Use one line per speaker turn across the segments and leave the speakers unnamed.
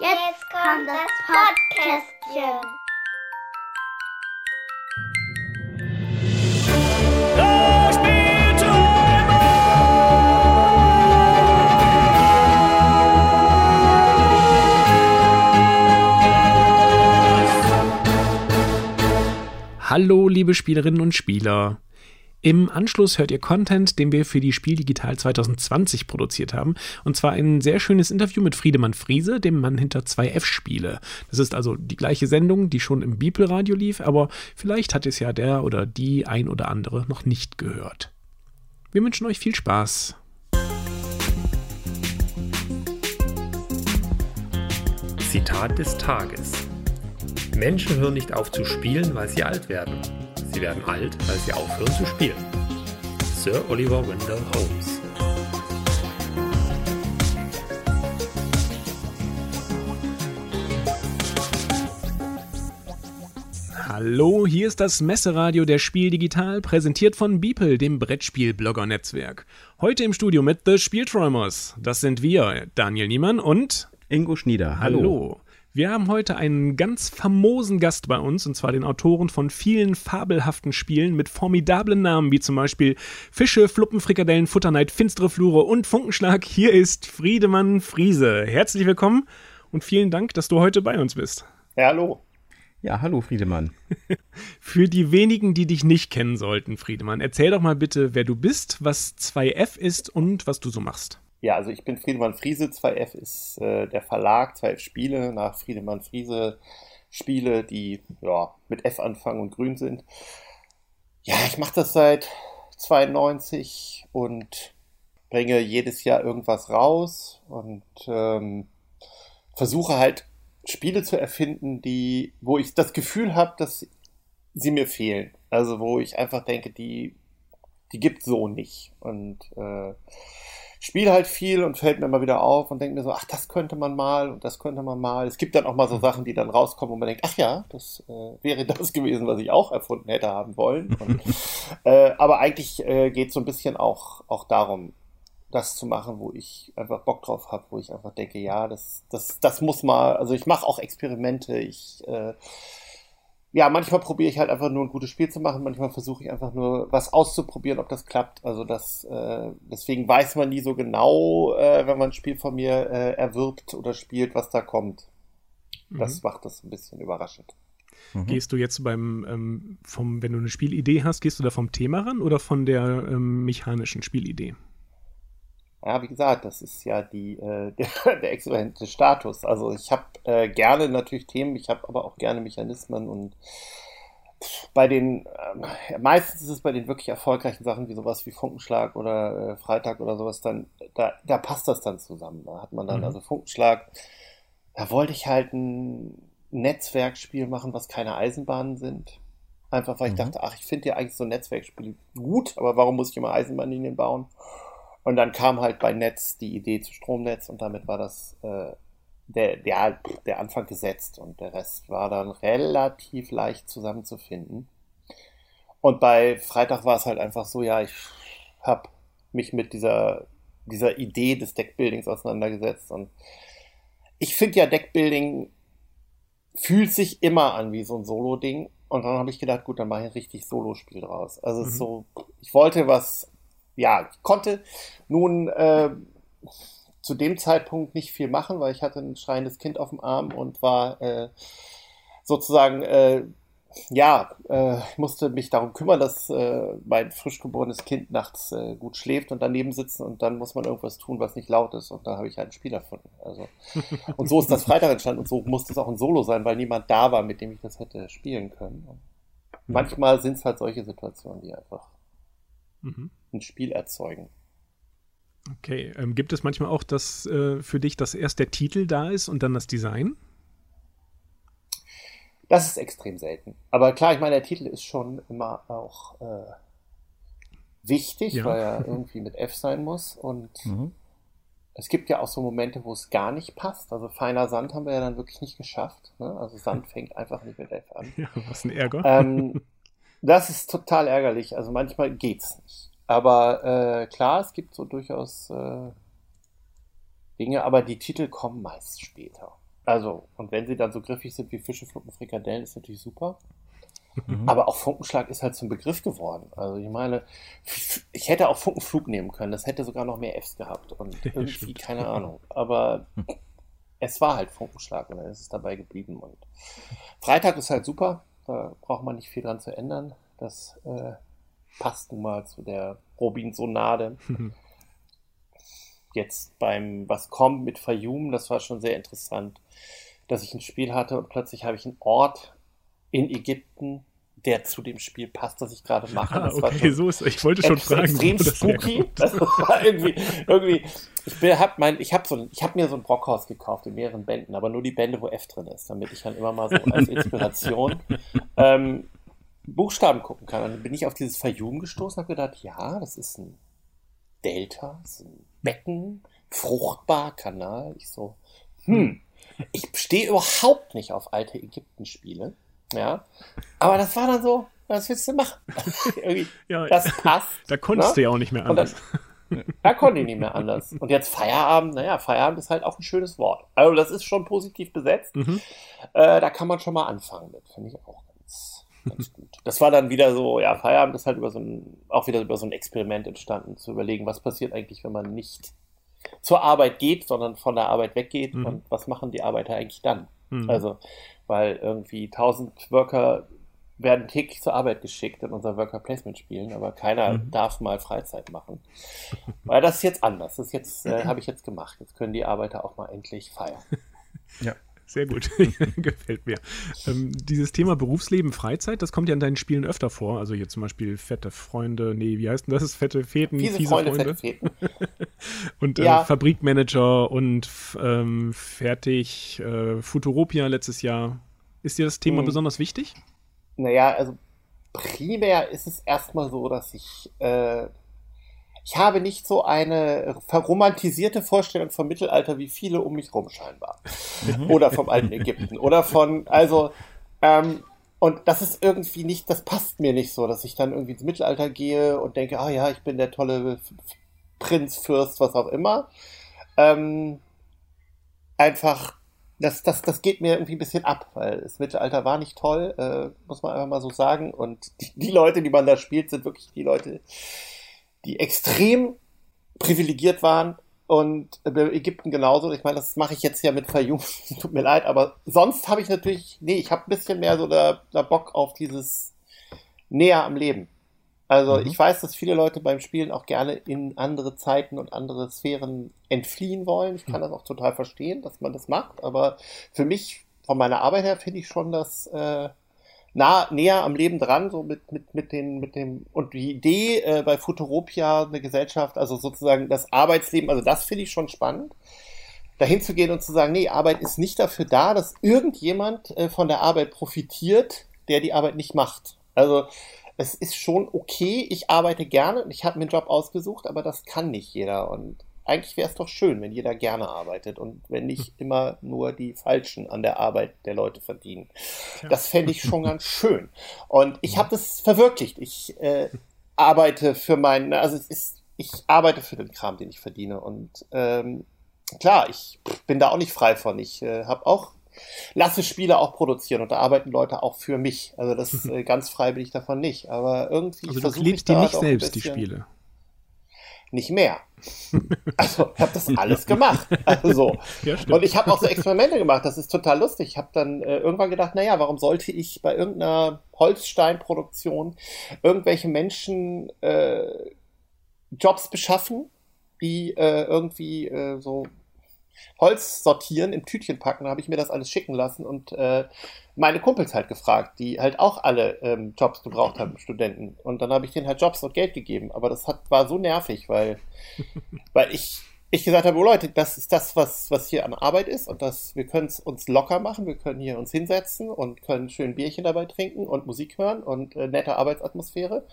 Jetzt kommt das Podcastchen.
Hallo, liebe Spielerinnen und Spieler. Im Anschluss hört ihr Content, den wir für die Spiel Digital 2020 produziert haben. Und zwar ein sehr schönes Interview mit Friedemann Friese, dem Mann hinter 2F-Spiele. Das ist also die gleiche Sendung, die schon im Bibelradio lief, aber vielleicht hat es ja der oder die ein oder andere noch nicht gehört. Wir wünschen euch viel Spaß.
Zitat des Tages. Menschen hören nicht auf zu spielen, weil sie alt werden. Sie werden alt, weil sie aufhören zu spielen. Sir Oliver Wendell Holmes.
Hallo, hier ist das Messeradio der Spiel Digital, präsentiert von Beeple, dem Brettspiel-Blogger-Netzwerk. Heute im Studio mit The Spielträumers. Das sind wir, Daniel Niemann und
Ingo Schnieder. Hallo.
Hallo. Wir haben heute einen ganz famosen Gast bei uns, und zwar den Autoren von vielen fabelhaften Spielen mit formidablen Namen, wie zum Beispiel Fische, Fluppen, Frikadellen, Futterneid, Finstere Flure und Funkenschlag. Hier ist Friedemann Friese. Herzlich willkommen und vielen Dank, dass du heute bei uns bist.
Ja, hallo.
Ja, hallo Friedemann.
Für die wenigen, die dich nicht kennen sollten, Friedemann, erzähl doch mal bitte, wer du bist, was 2F ist und was du so machst.
Ja, also ich bin Friedemann Friese, 2F ist äh, der Verlag, 2F Spiele, nach Friedemann Friese Spiele, die ja, mit F anfangen und grün sind. Ja, ich mache das seit 92 und bringe jedes Jahr irgendwas raus und ähm, versuche halt Spiele zu erfinden, die, wo ich das Gefühl habe, dass sie mir fehlen. Also wo ich einfach denke, die, die gibt so nicht. Und äh, spiele halt viel und fällt mir immer wieder auf und denke mir so, ach, das könnte man mal und das könnte man mal. Es gibt dann auch mal so Sachen, die dann rauskommen, wo man denkt, ach ja, das äh, wäre das gewesen, was ich auch erfunden hätte haben wollen. Und, äh, aber eigentlich äh, geht es so ein bisschen auch, auch darum, das zu machen, wo ich einfach Bock drauf habe, wo ich einfach denke, ja, das, das, das muss mal, also ich mache auch Experimente, ich äh, ja, manchmal probiere ich halt einfach nur ein gutes Spiel zu machen, manchmal versuche ich einfach nur was auszuprobieren, ob das klappt. Also das, äh, deswegen weiß man nie so genau, äh, wenn man ein Spiel von mir äh, erwirbt oder spielt, was da kommt. Das mhm. macht das ein bisschen überraschend.
Mhm. Gehst du jetzt beim, ähm, vom, wenn du eine Spielidee hast, gehst du da vom Thema ran oder von der ähm, mechanischen Spielidee?
Ja, wie gesagt, das ist ja die, äh, der, der exzellente Status. Also ich habe äh, gerne natürlich Themen, ich habe aber auch gerne Mechanismen und bei den, äh, meistens ist es bei den wirklich erfolgreichen Sachen wie sowas wie Funkenschlag oder äh, Freitag oder sowas, dann, da, da passt das dann zusammen. Da hat man dann, mhm. also Funkenschlag, da wollte ich halt ein Netzwerkspiel machen, was keine Eisenbahnen sind. Einfach weil mhm. ich dachte, ach, ich finde ja eigentlich so ein Netzwerkspiel gut, aber warum muss ich immer Eisenbahnlinien bauen? Und dann kam halt bei Netz die Idee zu Stromnetz und damit war das äh, der, der, der Anfang gesetzt und der Rest war dann relativ leicht zusammenzufinden. Und bei Freitag war es halt einfach so, ja, ich habe mich mit dieser, dieser Idee des Deckbuildings auseinandergesetzt und ich finde ja Deckbuilding fühlt sich immer an wie so ein Solo-Ding und dann habe ich gedacht, gut, dann mache ich ein richtig Solo-Spiel draus. Also mhm. so, ich wollte was ja, ich konnte nun äh, zu dem Zeitpunkt nicht viel machen, weil ich hatte ein schreiendes Kind auf dem Arm und war äh, sozusagen, äh, ja, äh, musste mich darum kümmern, dass äh, mein frisch geborenes Kind nachts äh, gut schläft und daneben sitzen und dann muss man irgendwas tun, was nicht laut ist und da habe ich halt ein Spiel erfunden. Also, und so ist das Freitag entstanden und so musste es auch ein Solo sein, weil niemand da war, mit dem ich das hätte spielen können. Und mhm. manchmal sind es halt solche Situationen, die einfach mhm. Ein Spiel erzeugen.
Okay, ähm, gibt es manchmal auch das äh, für dich, dass erst der Titel da ist und dann das Design?
Das ist extrem selten. Aber klar, ich meine, der Titel ist schon immer auch äh, wichtig, ja. weil er irgendwie mit F sein muss. Und mhm. es gibt ja auch so Momente, wo es gar nicht passt. Also feiner Sand haben wir ja dann wirklich nicht geschafft. Ne? Also Sand fängt einfach nicht mit F an.
Ja, was ein Ärger.
Ähm, das ist total ärgerlich. Also manchmal geht's nicht. Aber äh, klar, es gibt so durchaus äh, Dinge, aber die Titel kommen meist später. Also, und wenn sie dann so griffig sind wie Fische, Fluppen, Frikadellen, ist natürlich super. Mhm. Aber auch Funkenschlag ist halt zum Begriff geworden. Also ich meine, ich hätte auch Funkenflug nehmen können. Das hätte sogar noch mehr Fs gehabt. Und irgendwie, keine Ahnung. Aber es war halt Funkenschlag und dann ist es dabei geblieben. Und Freitag ist halt super. Da braucht man nicht viel dran zu ändern. Das äh, passt nun mal zu der Robinsonade. Jetzt beim Was kommt mit Fayum, das war schon sehr interessant, dass ich ein Spiel hatte und plötzlich habe ich einen Ort in Ägypten, der zu dem Spiel passt, das ich gerade mache.
Ah, okay, so ist Ich wollte schon fragen.
Extrem spooky. Das war irgendwie, irgendwie. Ich habe mein, ich habe so, ich habe mir so ein Brockhaus gekauft in mehreren Bänden, aber nur die Bände, wo F drin ist, damit ich dann immer mal so als Inspiration ähm, Buchstaben gucken kann. Und dann bin ich auf dieses Fayum gestoßen und habe gedacht, ja, das ist ein Delta, das ist ein Becken, fruchtbar Kanal. Ich so, hm, ich stehe überhaupt nicht auf alte Ägypten-Spiele. Ja. Aber das war dann so, was willst du machen?
ja, das passt. Da konntest ne? du ja auch nicht mehr anders.
Dann, da konnte ich nicht mehr anders. Und jetzt Feierabend, naja, Feierabend ist halt auch ein schönes Wort. Also das ist schon positiv besetzt. Mhm. Äh, da kann man schon mal anfangen mit, finde ich auch ganz, gut. Das war dann wieder so, ja, Feierabend ist halt über so ein, auch wieder über so ein Experiment entstanden, zu überlegen, was passiert eigentlich, wenn man nicht zur Arbeit geht, sondern von der Arbeit weggeht mhm. und was machen die Arbeiter eigentlich dann? Mhm. Also weil irgendwie 1000 Worker werden täglich zur Arbeit geschickt in unser Worker Placement Spielen, aber keiner mhm. darf mal Freizeit machen. Weil das ist jetzt anders. Das jetzt äh, habe ich jetzt gemacht. Jetzt können die Arbeiter auch mal endlich feiern.
Ja. Sehr gut, gefällt mir. Ähm, dieses Thema Berufsleben, Freizeit, das kommt ja in deinen Spielen öfter vor. Also hier zum Beispiel fette Freunde, nee, wie heißt denn das? Fette Feten, fiese, fiese Freunde. Freunde. Fette Feten. und äh, ja. Fabrikmanager und ähm, fertig, äh, Futuropia letztes Jahr. Ist dir das Thema hm. besonders wichtig?
Naja, also primär ist es erstmal so, dass ich äh, ich habe nicht so eine verromantisierte Vorstellung vom Mittelalter wie viele um mich rum scheinbar. Mhm. Oder vom alten Ägypten. Oder von, also, ähm, und das ist irgendwie nicht, das passt mir nicht so, dass ich dann irgendwie ins Mittelalter gehe und denke, ah ja, ich bin der tolle Prinz, Fürst, was auch immer. Ähm, einfach, das, das, das geht mir irgendwie ein bisschen ab, weil das Mittelalter war nicht toll, äh, muss man einfach mal so sagen. Und die, die Leute, die man da spielt, sind wirklich die Leute, die extrem privilegiert waren und Ägypten genauso. Ich meine, das mache ich jetzt ja mit Fayum. Tut mir leid, aber sonst habe ich natürlich, nee, ich habe ein bisschen mehr so der, der Bock auf dieses näher am Leben. Also mhm. ich weiß, dass viele Leute beim Spielen auch gerne in andere Zeiten und andere Sphären entfliehen wollen. Ich kann mhm. das auch total verstehen, dass man das macht, aber für mich, von meiner Arbeit her, finde ich schon, dass äh, nah, näher am Leben dran, so mit, mit, mit, den, mit dem, und die Idee äh, bei Futuropia, eine Gesellschaft, also sozusagen das Arbeitsleben, also das finde ich schon spannend, dahin zu gehen und zu sagen, nee, Arbeit ist nicht dafür da, dass irgendjemand äh, von der Arbeit profitiert, der die Arbeit nicht macht. Also es ist schon okay, ich arbeite gerne und ich habe mir einen Job ausgesucht, aber das kann nicht jeder. Und eigentlich wäre es doch schön, wenn jeder gerne arbeitet und wenn nicht immer nur die Falschen an der Arbeit der Leute verdienen. Das fände ich schon ganz schön. Und ich habe das verwirklicht. Ich äh, arbeite für meinen, also es ist, ich arbeite für den Kram, den ich verdiene. Und ähm, klar, ich bin da auch nicht frei von. Ich äh, habe auch lasse Spiele auch produzieren und da arbeiten Leute auch für mich. Also das äh, ganz frei bin ich davon nicht. Aber irgendwie
also du liebst die nicht selbst, die Spiele
nicht mehr. Also ich habe das alles gemacht. Also, ja, und ich habe auch so Experimente gemacht. Das ist total lustig. Ich habe dann äh, irgendwann gedacht, naja, warum sollte ich bei irgendeiner Holzsteinproduktion irgendwelche Menschen äh, Jobs beschaffen, die äh, irgendwie äh, so Holz sortieren, im Tütchen packen, da habe ich mir das alles schicken lassen und äh, meine Kumpels halt gefragt, die halt auch alle ähm, Jobs gebraucht haben, Studenten. Und dann habe ich denen halt Jobs und Geld gegeben. Aber das hat, war so nervig, weil, weil ich, ich gesagt habe, oh Leute, das ist das, was, was hier an Arbeit ist und das, wir können es uns locker machen, wir können hier uns hinsetzen und können schön Bierchen dabei trinken und Musik hören und äh, nette Arbeitsatmosphäre.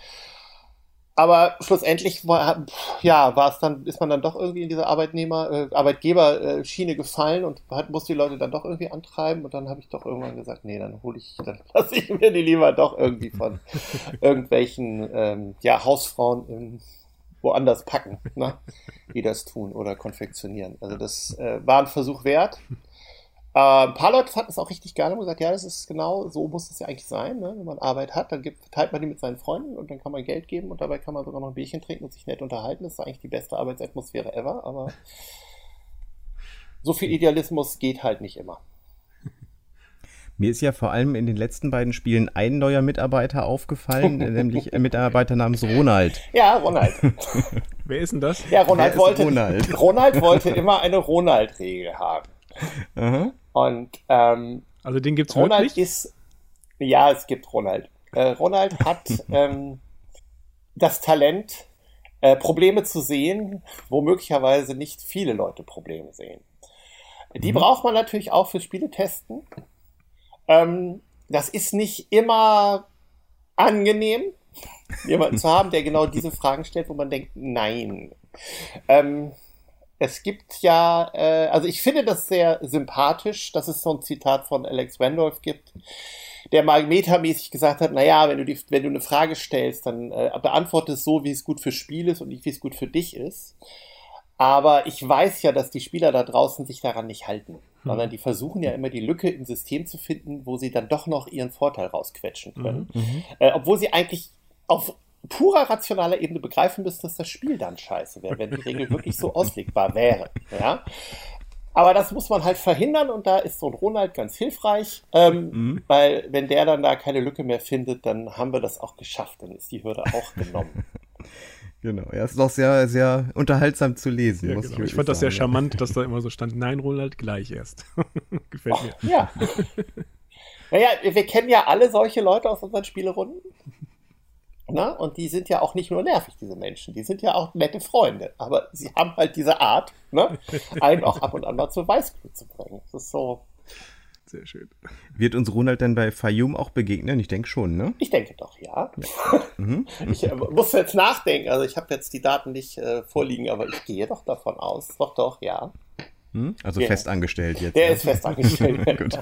Aber schlussendlich war, ja, war es dann, ist man dann doch irgendwie in diese Arbeitnehmer, äh, Arbeitgeber-Schiene gefallen und hat, muss die Leute dann doch irgendwie antreiben und dann habe ich doch irgendwann gesagt, nee, dann hole ich, dann lasse ich mir die lieber doch irgendwie von irgendwelchen ähm, ja, Hausfrauen in, woanders packen, ne? die das tun oder konfektionieren. Also das äh, war ein Versuch wert. Äh, ein paar Leute fanden es auch richtig geil und gesagt, ja, das ist genau, so muss es ja eigentlich sein. Ne? Wenn man Arbeit hat, dann gibt, teilt man die mit seinen Freunden und dann kann man Geld geben und dabei kann man sogar noch ein Bierchen trinken und sich nett unterhalten. Das ist eigentlich die beste Arbeitsatmosphäre ever, aber so viel Idealismus geht halt nicht immer.
Mir ist ja vor allem in den letzten beiden Spielen ein neuer Mitarbeiter aufgefallen, nämlich ein Mitarbeiter namens Ronald.
Ja, Ronald.
Wer ist denn das?
Ja, Ronald wollte,
Ronald?
Ronald wollte immer eine Ronald-Regel haben.
Aha.
Und ähm,
Also den gibt's
Ronald
wirklich?
ist, ja, es gibt Ronald. Äh, Ronald hat ähm, das Talent, äh, Probleme zu sehen, wo möglicherweise nicht viele Leute Probleme sehen. Die braucht man natürlich auch für Spiele testen. Ähm, das ist nicht immer angenehm, jemanden zu haben, der genau diese Fragen stellt, wo man denkt, nein. Ähm, es gibt ja, äh, also ich finde das sehr sympathisch, dass es so ein Zitat von Alex Randolph gibt, der mal metamäßig gesagt hat, naja, wenn du, die, wenn du eine Frage stellst, dann äh, beantworte es so, wie es gut für Spiel ist und nicht, wie es gut für dich ist. Aber ich weiß ja, dass die Spieler da draußen sich daran nicht halten, sondern die versuchen ja immer die Lücke im System zu finden, wo sie dann doch noch ihren Vorteil rausquetschen können. Äh, obwohl sie eigentlich auf purer rationaler Ebene begreifen müssen, dass das Spiel dann scheiße wäre, wenn die Regel wirklich so auslegbar wäre. Ja? Aber das muss man halt verhindern und da ist so ein Ronald ganz hilfreich, ähm, weil wenn der dann da keine Lücke mehr findet, dann haben wir das auch geschafft, dann ist die Hürde auch genommen.
Genau. Er ist auch sehr, sehr unterhaltsam zu lesen.
Ja,
muss
genau. Ich
wirklich
fand das sehr charmant, dass da immer so stand, nein, Ronald, gleich erst. Gefällt mir.
Ja. Naja, wir kennen ja alle solche Leute aus unseren Spielerunden. Na? Und die sind ja auch nicht nur nervig, diese Menschen. Die sind ja auch nette Freunde. Aber sie haben halt diese Art, ne? einen auch ab und an mal zur Weißglut zu bringen. Das ist so,
Sehr schön.
Wird uns Ronald dann bei Fayum auch begegnen? Ich denke schon, ne?
ich denke doch, ja. Ich äh, muss jetzt nachdenken. Also ich habe jetzt die Daten nicht äh, vorliegen, aber ich gehe doch davon aus. Doch, doch, ja.
Hm? Also
Ja.
fest angestellt jetzt.
Der
ja.
ist fest angestellt.
Gut.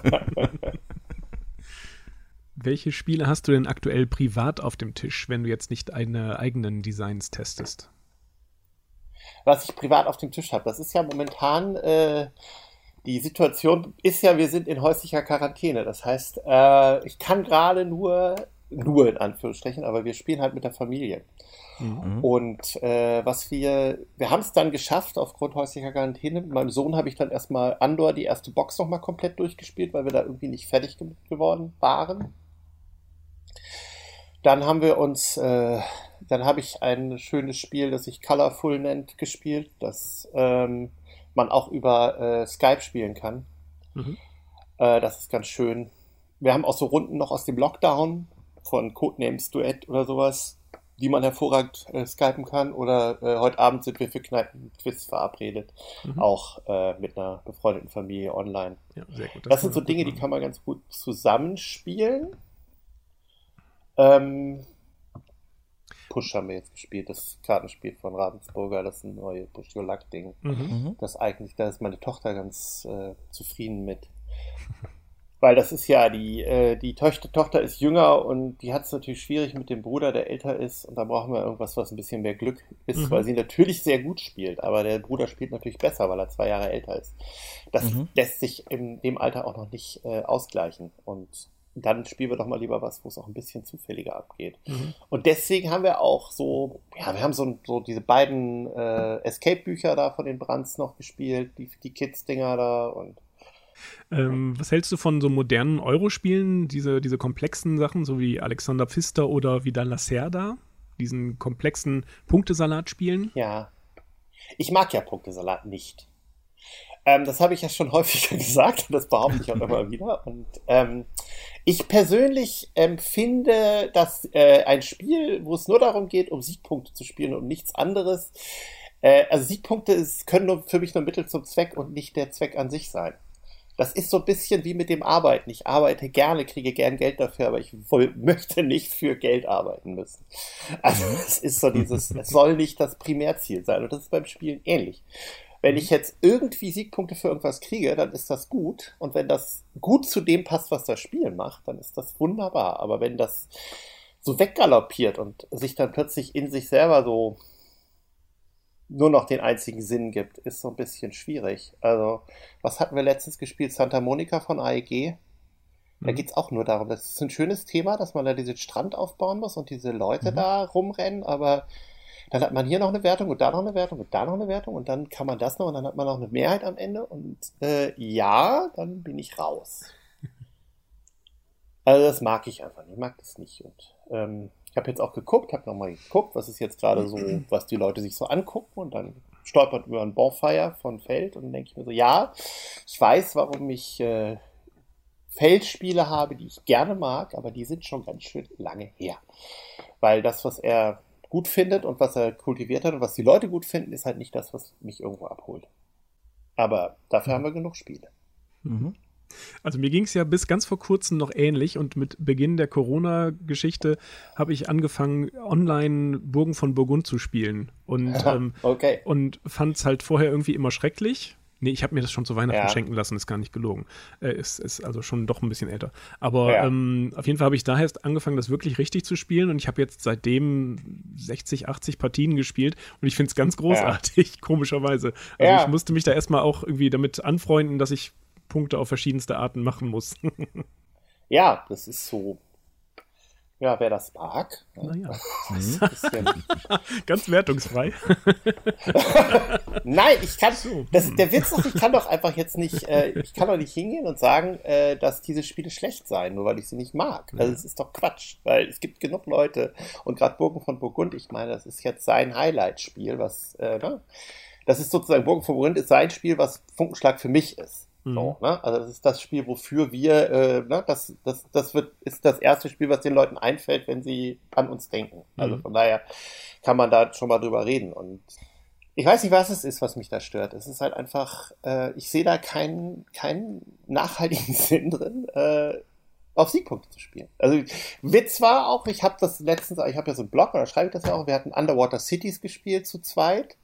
Welche Spiele hast du denn aktuell privat auf dem Tisch, wenn du jetzt nicht deine eigenen Designs testest?
was ich privat auf dem Tisch habe. Das ist ja momentan äh, die Situation ist ja, wir sind in häuslicher Quarantäne. Das heißt, äh, ich kann gerade nur, nur in Anführungsstrichen, aber wir spielen halt mit der Familie. Und äh, was wir, wir haben es dann geschafft aufgrund häuslicher Quarantäne. Mit meinem Sohn habe ich dann erstmal Andor die erste Box nochmal komplett durchgespielt, weil wir da irgendwie nicht fertig ge geworden waren. Dann haben wir uns, äh, dann habe ich ein schönes Spiel, das sich Colorful nennt, gespielt, das ähm, man auch über äh, Skype spielen kann.
Mhm.
Äh, das ist ganz schön. Wir haben auch so Runden noch aus dem Lockdown von Codenames Duett oder sowas, die man hervorragend äh, skypen kann. Oder äh, heute Abend sind wir für Kneipenquiz verabredet,
Mhm.
auch äh, mit einer befreundeten Familie online.
Ja, sehr gut.
Das sind so Dinge, die kann man ganz gut zusammenspielen. Ähm, Push haben wir jetzt gespielt, das Kartenspiel von Ravensburger, das ist ein neue Push Your Luck Ding.
Mhm.
Das eigentlich, da ist meine Tochter ganz äh, zufrieden mit. Weil das ist ja, die, äh, die Tochter, Tochter ist jünger und die hat es natürlich schwierig mit dem Bruder, der älter ist. Und da brauchen wir irgendwas, was ein bisschen mehr Glück ist,
Mhm.
weil sie natürlich sehr gut spielt. Aber der Bruder spielt natürlich besser, weil er zwei Jahre älter ist. Das
Mhm.
lässt sich in dem Alter auch noch nicht äh, ausgleichen. Und dann spielen wir doch mal lieber was, wo es auch ein bisschen zufälliger abgeht.
Mhm.
Und deswegen haben wir auch so, ja, wir haben so, so diese beiden äh, Escape-Bücher da von den Brands noch gespielt, die, die Kids-Dinger da und
Ähm, was hältst du von so modernen Eurospielen, diese, diese komplexen Sachen, so wie Alexander Pfister oder Vidal Lacerda? Diesen komplexen Punktesalatspielen?
ja. Ich mag ja Punktesalat nicht. Ähm, das habe ich ja schon häufiger gesagt und das behaupte ich auch immer wieder. Und ähm, ich persönlich empfinde, dass äh, ein Spiel, wo es nur darum geht, um Siegpunkte zu spielen und nichts anderes, äh, also Siegpunkte ist, können nur für mich nur Mittel zum Zweck und nicht der Zweck an sich sein. Das ist so ein bisschen wie mit dem Arbeiten. Ich arbeite gerne, kriege gern Geld dafür, aber ich woll, möchte nicht für Geld arbeiten müssen. Also es ist so dieses, es soll nicht das Primärziel sein. Und das ist beim Spielen ähnlich. Wenn ich jetzt irgendwie Siegpunkte für irgendwas kriege, dann ist das gut. Und wenn das gut zu dem passt, was das Spiel macht, dann ist das wunderbar. Aber wenn das so weggaloppiert und sich dann plötzlich in sich selber so nur noch den einzigen Sinn gibt, ist so ein bisschen schwierig. Also, was hatten wir letztens gespielt? Santa Monica von AEG. Da
Mhm.
geht es auch nur darum, das ist ein schönes Thema, dass man da diesen Strand aufbauen muss und diese Leute
Mhm.
da rumrennen, aber dann hat man hier noch eine Wertung und da noch eine Wertung und da noch eine Wertung und dann kann man das noch und dann hat man noch eine Mehrheit am Ende und äh, ja, dann bin ich raus. Also das mag ich einfach nicht, ich mag das nicht und ähm, ich habe jetzt auch geguckt, habe nochmal geguckt, was ist jetzt gerade so, was die Leute sich so angucken und dann stolpert über ein Bonfire von Feld und dann denke ich mir so, ja, ich weiß, warum ich äh, Feldspiele habe, die ich gerne mag, aber die sind schon ganz schön lange her. Weil das, was er gut findet und was er kultiviert hat und was die Leute gut finden, ist halt nicht das, was mich irgendwo abholt. Aber dafür haben wir genug Spiele.
Mhm.
Also mir ging es ja bis ganz vor kurzem noch ähnlich und mit Beginn der Corona-Geschichte habe ich angefangen, online Burgen von Burgund zu spielen und, ähm,
Okay.
und fand es halt vorher irgendwie immer schrecklich. Nee, ich habe mir das schon zu Weihnachten
Ja.
schenken lassen, ist gar nicht gelogen. Äh, ist, ist also schon doch ein bisschen älter. Aber
Ja.
ähm, auf jeden Fall habe ich daher erst angefangen, das wirklich richtig zu spielen und ich habe jetzt seitdem 60, 80 Partien gespielt und ich finde es ganz großartig, komischerweise. Also
Ja.
ich musste mich da erstmal auch irgendwie damit anfreunden, dass ich Punkte auf verschiedenste Arten machen muss.
Ja, das ist so. Ja, wer das mag. ne,
naja,
bisschen
ganz wertungsfrei.
Nein, ich kann. Das, der Witz ist, ich kann doch einfach jetzt nicht, äh, ich kann doch nicht hingehen und sagen, äh, dass diese Spiele schlecht seien, nur weil ich sie nicht mag. Also es ist doch Quatsch, weil es gibt genug Leute und gerade Burgen von Burgund, ich meine, das ist jetzt sein Highlight-Spiel, was, äh, ne? Das ist sozusagen Burgen von Burgund ist sein Spiel, was Funkenschlag für mich ist. So, ne? Also das ist das Spiel, wofür wir, äh, ne? das, das, das wird, ist das erste Spiel, was den Leuten einfällt, wenn sie an uns denken. Also
Mhm.
von daher kann man da schon mal drüber reden. Und ich weiß nicht, was es ist, was mich da stört. Es ist halt einfach, äh, ich sehe da keinen, keinen nachhaltigen Sinn drin, äh, auf Siegpunkte zu spielen. Also Witz war auch, ich habe das letztens, ich habe ja so einen Blog, da schreibe ich das ja auch, wir hatten Underwater Cities gespielt zu zweit.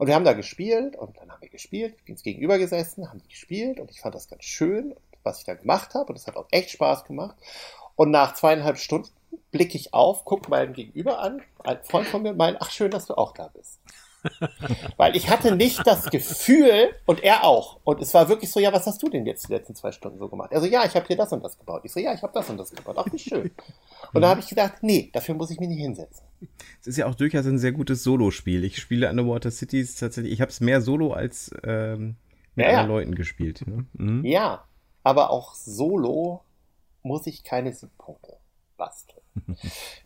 Und wir haben da gespielt und dann haben wir gespielt, uns gegenüber gesessen, haben gespielt und ich fand das ganz schön, was ich da gemacht habe und es hat auch echt Spaß gemacht. Und nach zweieinhalb Stunden blicke ich auf, gucke meinen Gegenüber an, ein Freund von mir meint, ach schön, dass du auch da bist. Weil ich hatte nicht das Gefühl, und er auch. Und es war wirklich so, ja, was hast du denn jetzt die letzten zwei Stunden so gemacht? Also ja, ich habe hier das und das gebaut. Ich so, ja, ich habe das und das gebaut. Ach, wie schön. Und da habe ich gedacht, nee, dafür muss ich mich nicht hinsetzen.
Es ist ja auch durchaus ein sehr gutes Solo-Spiel. Ich spiele Underwater Cities tatsächlich, ich habe es mehr Solo als ähm, mit
Ja, ja.
anderen Leuten gespielt. Ne? Mhm.
Ja, aber auch solo muss ich keine Siegpunkte basteln.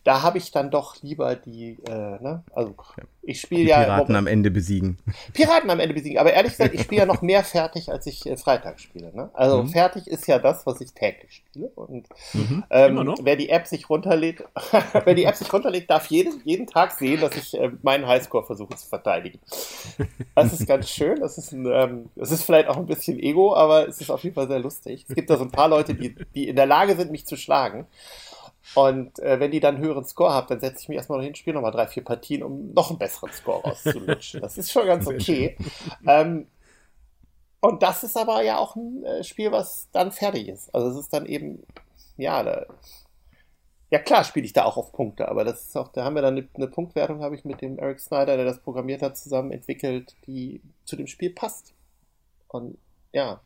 Da habe ich dann doch lieber die, äh, ne, also ich spiele ja
Piraten am Ende besiegen.
Piraten am Ende besiegen, aber ehrlich gesagt, ich spiele ja noch mehr fertig, als ich äh, Freitag spiele. Ne? Also
Mhm.
fertig ist ja das, was ich täglich spiele. Und
Mhm.
ähm, wer die App sich runterlädt, wer die App sich runterlädt, darf jeden, jeden Tag sehen, dass ich äh, meinen Highscore versuche zu verteidigen. Das ist ganz schön. Das ist, ein, ähm, das ist vielleicht auch ein bisschen Ego, aber es ist auf jeden Fall sehr lustig. Es gibt da so ein paar Leute, die, die in der Lage sind, mich zu schlagen. Und äh, wenn die dann einen höheren Score haben, dann setze ich mich erstmal noch hin, spiele nochmal drei, vier Partien, um noch einen besseren Score rauszulutschen. Das ist schon ganz okay. Ähm, und das ist aber ja auch ein äh, Spiel, was dann fertig ist. Also es ist dann eben, ja, da, ja klar spiele ich da auch auf Punkte, aber das ist auch, da haben wir dann eine, eine Punktwertung, habe ich mit dem Eric Snyder, der das programmiert hat, zusammen entwickelt, die zu dem Spiel passt. Und ja,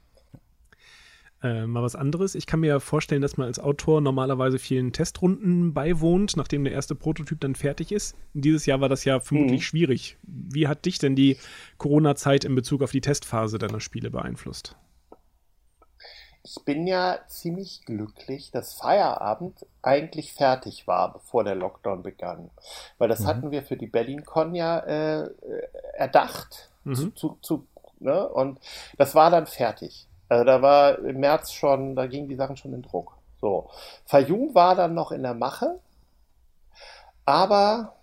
Äh, mal was anderes. Ich kann mir ja vorstellen, dass man als Autor normalerweise vielen Testrunden beiwohnt, nachdem der erste Prototyp dann fertig ist. Dieses Jahr war das ja vermutlich
Mhm.
schwierig. Wie hat dich denn die Corona-Zeit in Bezug auf die Testphase deiner Spiele beeinflusst?
ich bin ja ziemlich glücklich, dass Feierabend eigentlich fertig war, bevor der Lockdown begann. Weil das
Mhm.
hatten wir für die BerlinCon ja äh, äh, erdacht.
Mhm.
Zu, zu, zu, ne? Und das war dann fertig. Also da war im März schon, da gingen die Sachen schon in Druck. So. Fayum war dann noch in der Mache, aber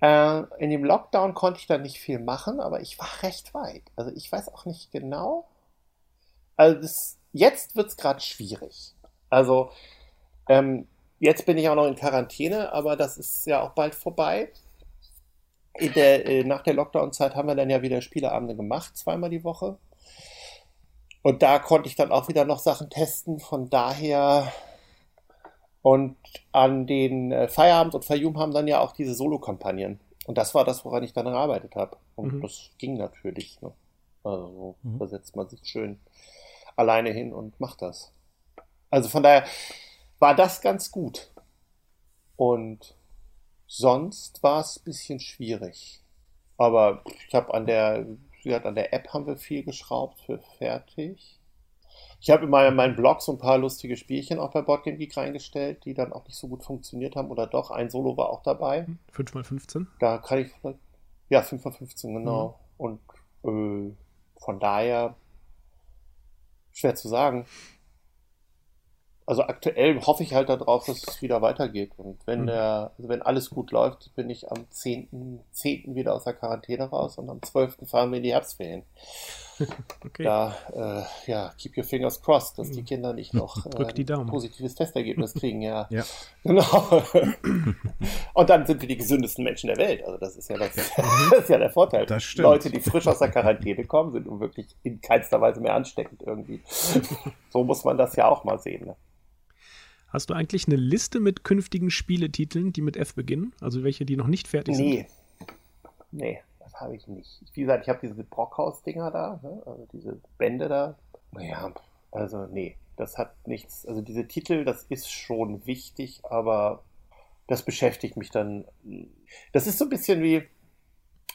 äh, in dem Lockdown konnte ich dann nicht viel machen, aber ich war recht weit. Also ich weiß auch nicht genau. Also das, jetzt wird's gerade schwierig. Also ähm, jetzt bin ich auch noch in Quarantäne, aber das ist ja auch bald vorbei. Der, äh, nach der Lockdown-Zeit haben wir dann ja wieder Spieleabende gemacht, zweimal die Woche. Und da konnte ich dann auch wieder noch Sachen testen. Von daher und an den äh, Feierabend und Fayum haben dann ja auch diese Solo-Kampagnen und das war das, woran ich dann gearbeitet habe. Und
Mhm.
das ging natürlich. Ne? Also
Mhm.
da setzt man sich schön alleine hin und macht das. Also von daher war das ganz gut. Und sonst war es ein bisschen schwierig. Aber ich habe an der, wie gesagt, an der App haben wir viel geschraubt für fertig. Ich habe in meinem, meinen Blog so ein paar lustige Spielchen auch bei Boardgame Geek reingestellt, die dann auch nicht so gut funktioniert haben. Oder doch, ein Solo war auch dabei.
5x15.
Da kann ich, vielleicht- ja, 5 von 15, genau. Und äh, von daher, schwer zu sagen. Also aktuell hoffe ich halt darauf, dass es wieder weitergeht. Und wenn
Mhm.
der, also wenn alles gut läuft, bin ich am 10. 10. wieder aus der Quarantäne raus und am 12. fahren wir in die Herbstferien.
Okay.
Da, äh, ja, keep your fingers crossed, dass die Kinder nicht noch äh, ein positives Testergebnis kriegen, ja.
Ja.
Genau. Und dann sind wir die gesündesten Menschen der Welt. Also das ist ja das, das ist ja der Vorteil.
Das stimmt.
Leute, die frisch aus der Quarantäne kommen, sind nun wirklich in keinster Weise mehr ansteckend irgendwie. So muss man das ja auch mal sehen. Ne?
Hast du eigentlich eine Liste mit künftigen Spieletiteln, die mit F beginnen? Also welche, die noch nicht fertig sind?
Nee. Nee, das habe ich nicht. Wie gesagt, ich habe diese Brockhaus-Dinger da, ne? also diese Bände da. Naja, also nee, das hat nichts. Also diese Titel, das ist schon wichtig, aber das beschäftigt mich dann. Das ist so ein bisschen wie,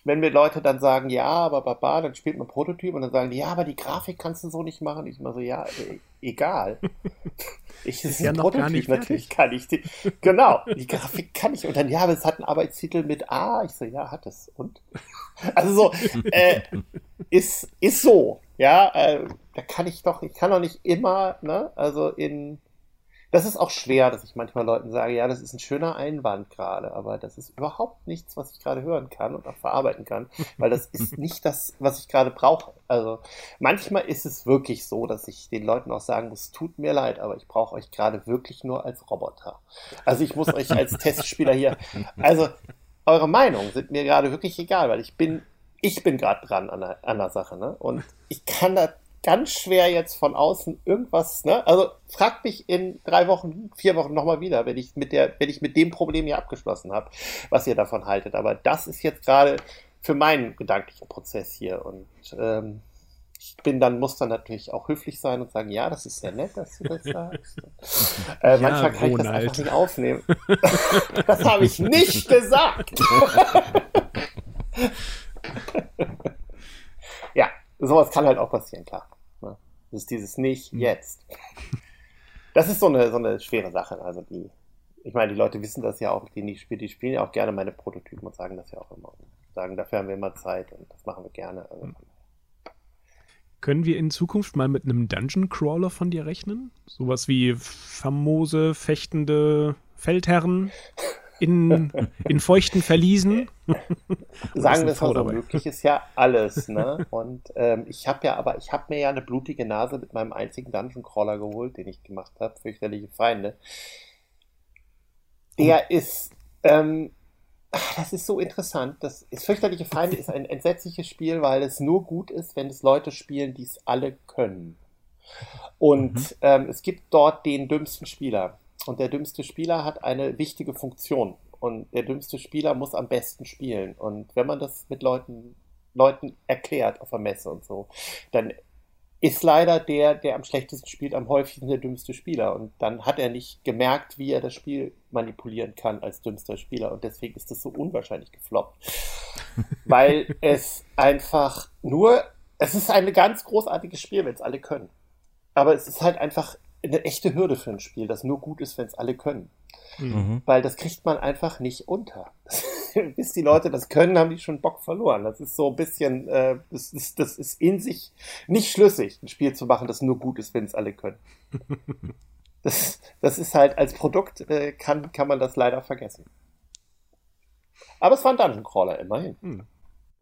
wenn mir Leute dann sagen, ja, aber Baba, dann spielt man Prototyp und dann sagen die, ja, aber die Grafik kannst du so nicht machen. Ich immer so, ja, äh, egal. Ich, es
Ist ja
ein
noch gar nicht
natürlich kann ich die, genau, die Grafik kann ich. Und dann, ja, aber es hat einen Arbeitstitel mit A. Ich so, ja, hat es. Und? Also so, äh, ist, ist so, ja, äh, da kann ich doch, ich kann doch nicht immer, ne, also in, das ist auch schwer, dass ich manchmal Leuten sage, ja, das ist ein schöner Einwand gerade, aber das ist überhaupt nichts, was ich gerade hören kann und auch verarbeiten kann, weil das ist nicht das, was ich gerade brauche. Also manchmal ist es wirklich so, dass ich den Leuten auch sagen muss, tut mir leid, aber ich brauche euch gerade wirklich nur als Roboter. Also ich muss euch als Testspieler hier, also eure Meinungen sind mir gerade wirklich egal, weil ich bin, ich bin gerade dran an der, an der Sache, ne? Und ich kann da ganz schwer jetzt von außen irgendwas, ne? Also fragt mich in drei Wochen, vier Wochen nochmal wieder, wenn ich mit der, wenn ich mit dem Problem hier abgeschlossen habe, was ihr davon haltet. Aber das ist jetzt gerade für meinen gedanklichen Prozess hier und ähm, ich bin dann, muss dann natürlich auch höflich sein und sagen, ja, das ist sehr nett, dass du das sagst. Äh,
Ja,
manchmal kann ich das
Ronald.
einfach nicht aufnehmen. das habe ich nicht gesagt. ja, sowas kann halt auch passieren, klar. Das ist dieses nicht
Hm.
jetzt. Das ist so eine, so eine schwere Sache. Also die, ich meine, die Leute wissen das ja auch, die nicht spielen, die spielen ja auch gerne meine Prototypen und sagen das ja auch immer. Sagen, dafür haben wir immer Zeit und das machen wir gerne. Also,
Können wir in Zukunft mal mit einem Dungeon Crawler von dir rechnen? Sowas wie famose, fechtende Feldherren in, in feuchten Verliesen?
sagen wir es mal so, möglich ist ja alles, ne? Und ähm, ich habe ja, aber ich habe mir ja eine blutige Nase mit meinem einzigen Dungeon Crawler geholt, den ich gemacht habe, fürchterliche Feinde. Der ist, ähm, ach, das ist so interessant. Das ist fürchterliche Feinde ist ein entsetzliches Spiel, weil es nur gut ist, wenn es Leute spielen, die es alle können. Und ähm, es gibt dort den dümmsten Spieler. Und der dümmste Spieler hat eine wichtige Funktion. Und der dümmste Spieler muss am besten spielen. Und wenn man das mit Leuten, Leuten erklärt auf der Messe und so, dann ist leider der, der am schlechtesten spielt, am häufigsten der dümmste Spieler. Und dann hat er nicht gemerkt, wie er das Spiel manipulieren kann als dümmster Spieler. Und deswegen ist das so unwahrscheinlich gefloppt. Weil es einfach nur, es ist ein ganz großartiges Spiel, wenn es alle können. Aber es ist halt einfach eine echte Hürde für ein Spiel, das nur gut ist, wenn es alle können.
Mhm.
Weil das kriegt man einfach nicht unter. Bis die Leute das können, haben die schon Bock verloren. Das ist so ein bisschen, äh, das, ist, das ist in sich nicht schlüssig, ein Spiel zu machen, das nur gut ist, wenn es alle können. Das, das ist halt, als Produkt äh, kann, kann man das leider vergessen. Aber es war ein Dungeon Crawler, immerhin.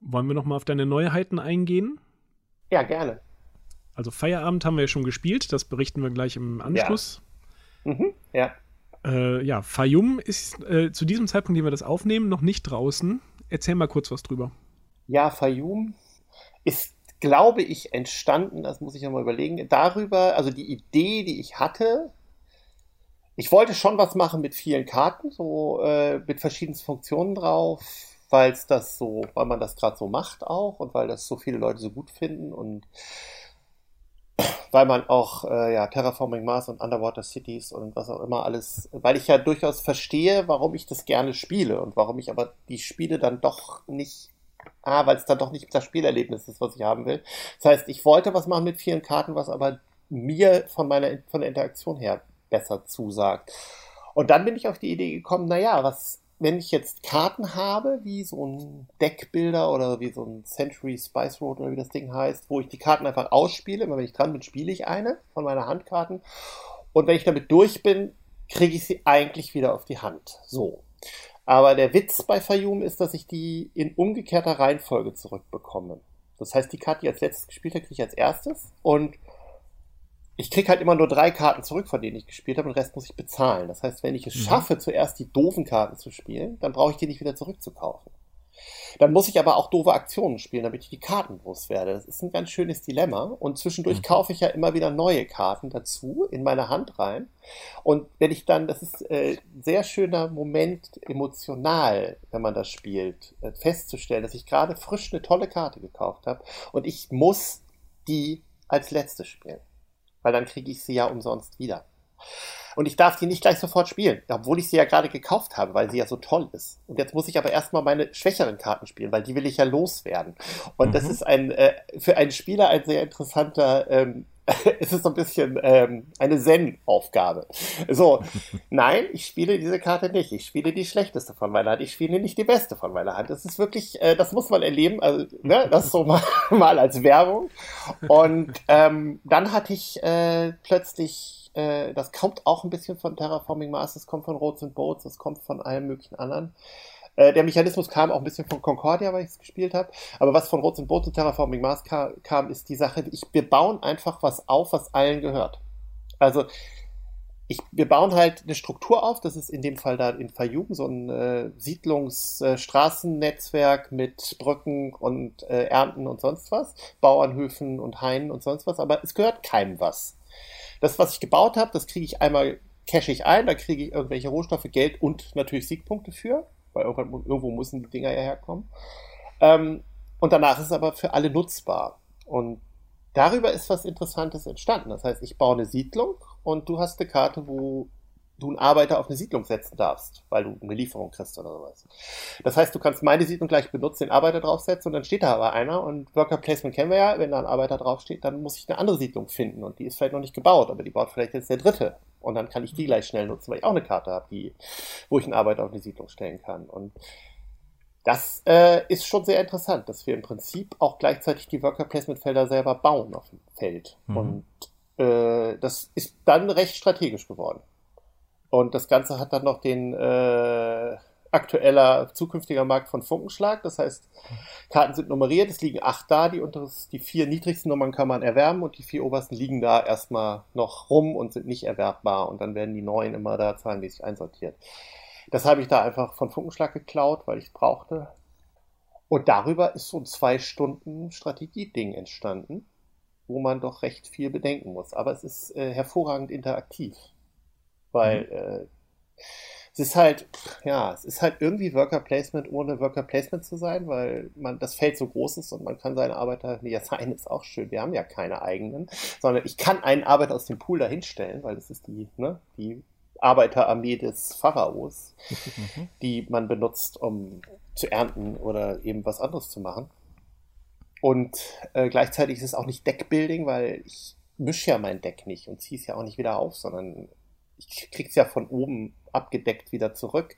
Wollen wir noch mal auf deine Neuheiten eingehen?
Ja, gerne.
Also Feierabend haben wir ja schon gespielt, das berichten wir gleich im Anschluss.
Mhm, ja.
Äh, ja, Fayum ist äh, zu diesem Zeitpunkt, den wir das aufnehmen, noch nicht draußen. Erzähl mal kurz was drüber.
Ja, Fayum ist, glaube ich, entstanden, das muss ich nochmal überlegen, darüber, also die Idee, die ich hatte, ich wollte schon was machen mit vielen Karten, so äh, mit verschiedenen Funktionen drauf, weil es das so, weil man das gerade so macht auch und weil das so viele Leute so gut finden und weil man auch äh, ja, Terraforming Mars und Underwater Cities und was auch immer alles, weil ich ja durchaus verstehe, warum ich das gerne spiele und warum ich aber die Spiele dann doch nicht, ah, weil es dann doch nicht das Spielerlebnis ist, was ich haben will. Das heißt, ich wollte was machen mit vielen Karten, was aber mir von meiner von der Interaktion her besser zusagt. Und dann bin ich auf die Idee gekommen, naja, was wenn ich jetzt Karten habe, wie so ein Deckbilder oder wie so ein Century Spice Road oder wie das Ding heißt, wo ich die Karten einfach ausspiele, immer wenn ich dran bin, spiele ich eine von meiner Handkarten. Und wenn ich damit durch bin, kriege ich sie eigentlich wieder auf die Hand. So. Aber der Witz bei Fayum ist, dass ich die in umgekehrter Reihenfolge zurückbekomme. Das heißt, die Karte, die als letztes gespielt habe, kriege ich als erstes. Und ich krieg halt immer nur drei Karten zurück, von denen ich gespielt habe, und den Rest muss ich bezahlen. Das heißt, wenn ich es mhm. schaffe, zuerst die doofen Karten zu spielen, dann brauche ich die nicht wieder zurückzukaufen. Dann muss ich aber auch doofe Aktionen spielen, damit ich die Karten loswerde. Das ist ein ganz schönes Dilemma. Und zwischendurch mhm. kaufe ich ja immer wieder neue Karten dazu in meine Hand rein. Und wenn ich dann, das ist äh, sehr schöner Moment emotional, wenn man das spielt, äh, festzustellen, dass ich gerade frisch eine tolle Karte gekauft habe und ich muss die als letzte spielen weil dann kriege ich sie ja umsonst wieder. Und ich darf die nicht gleich sofort spielen, obwohl ich sie ja gerade gekauft habe, weil sie ja so toll ist. Und jetzt muss ich aber erstmal meine schwächeren Karten spielen, weil die will ich ja loswerden. Und mhm. das ist ein äh, für einen Spieler ein sehr interessanter ähm, es ist so ein bisschen ähm, eine Zen-Aufgabe. So, nein, ich spiele diese Karte nicht. Ich spiele die schlechteste von meiner Hand. Ich spiele nicht die beste von meiner Hand. Das ist wirklich, äh, das muss man erleben. Also, ne, das so mal, mal als Werbung. Und ähm, dann hatte ich äh, plötzlich, äh, das kommt auch ein bisschen von Terraforming Mars, das kommt von Roads and Boats, das kommt von allen möglichen anderen. Äh, der Mechanismus kam auch ein bisschen von Concordia, weil ich es gespielt habe. Aber was von Rots und Boot zu Terraforming Mars kam, kam, ist die Sache, ich, wir bauen einfach was auf, was allen gehört. Also ich, wir bauen halt eine Struktur auf, das ist in dem Fall da in Fayum so ein äh, Siedlungsstraßennetzwerk äh, mit Brücken und äh, Ernten und sonst was, Bauernhöfen und Hainen und sonst was, aber es gehört keinem was. Das, was ich gebaut habe, das kriege ich einmal, cash ich ein, da kriege ich irgendwelche Rohstoffe, Geld und natürlich Siegpunkte für weil irgendwo müssen die Dinger ja herkommen. Ähm, und danach ist es aber für alle nutzbar. Und darüber ist was Interessantes entstanden. Das heißt, ich baue eine Siedlung und du hast eine Karte, wo du einen Arbeiter auf eine Siedlung setzen darfst, weil du eine Lieferung kriegst oder sowas. Das heißt, du kannst meine Siedlung gleich benutzen, den Arbeiter draufsetzen und dann steht da aber einer und Worker Placement kennen wir ja, wenn da ein Arbeiter draufsteht, dann muss ich eine andere Siedlung finden und die ist vielleicht noch nicht gebaut, aber die baut vielleicht jetzt der dritte und dann kann ich die gleich schnell nutzen, weil ich auch eine Karte habe, die, wo ich einen Arbeiter auf eine Siedlung stellen kann und das äh, ist schon sehr interessant, dass wir im Prinzip auch gleichzeitig die Worker Placement Felder selber bauen auf dem Feld mhm. und äh, das ist dann recht strategisch geworden. Und das Ganze hat dann noch den äh, aktueller zukünftiger Markt von Funkenschlag. Das heißt, Karten sind nummeriert, es liegen acht da, die, unteres, die vier niedrigsten Nummern kann man erwärmen und die vier obersten liegen da erstmal noch rum und sind nicht erwerbbar und dann werden die neuen immer da zahlenmäßig einsortiert. Das habe ich da einfach von Funkenschlag geklaut, weil ich es brauchte. Und darüber ist so ein zwei Stunden Strategieding entstanden, wo man doch recht viel bedenken muss. Aber es ist äh, hervorragend interaktiv weil mhm. äh, es ist halt, ja, es ist halt irgendwie Worker Placement ohne Worker Placement zu sein, weil man das Feld so groß ist und man kann seine Arbeiter, nee, ja, sein ist auch schön, wir haben ja keine eigenen, sondern ich kann einen Arbeiter aus dem Pool dahinstellen, weil das ist die, ne, die Arbeiterarmee des Pharaos, mhm. die man benutzt, um zu ernten oder eben was anderes zu machen. Und äh, gleichzeitig ist es auch nicht Deckbuilding, weil ich mische ja mein Deck nicht und ziehe es ja auch nicht wieder auf, sondern ich krieg's ja von oben abgedeckt wieder zurück,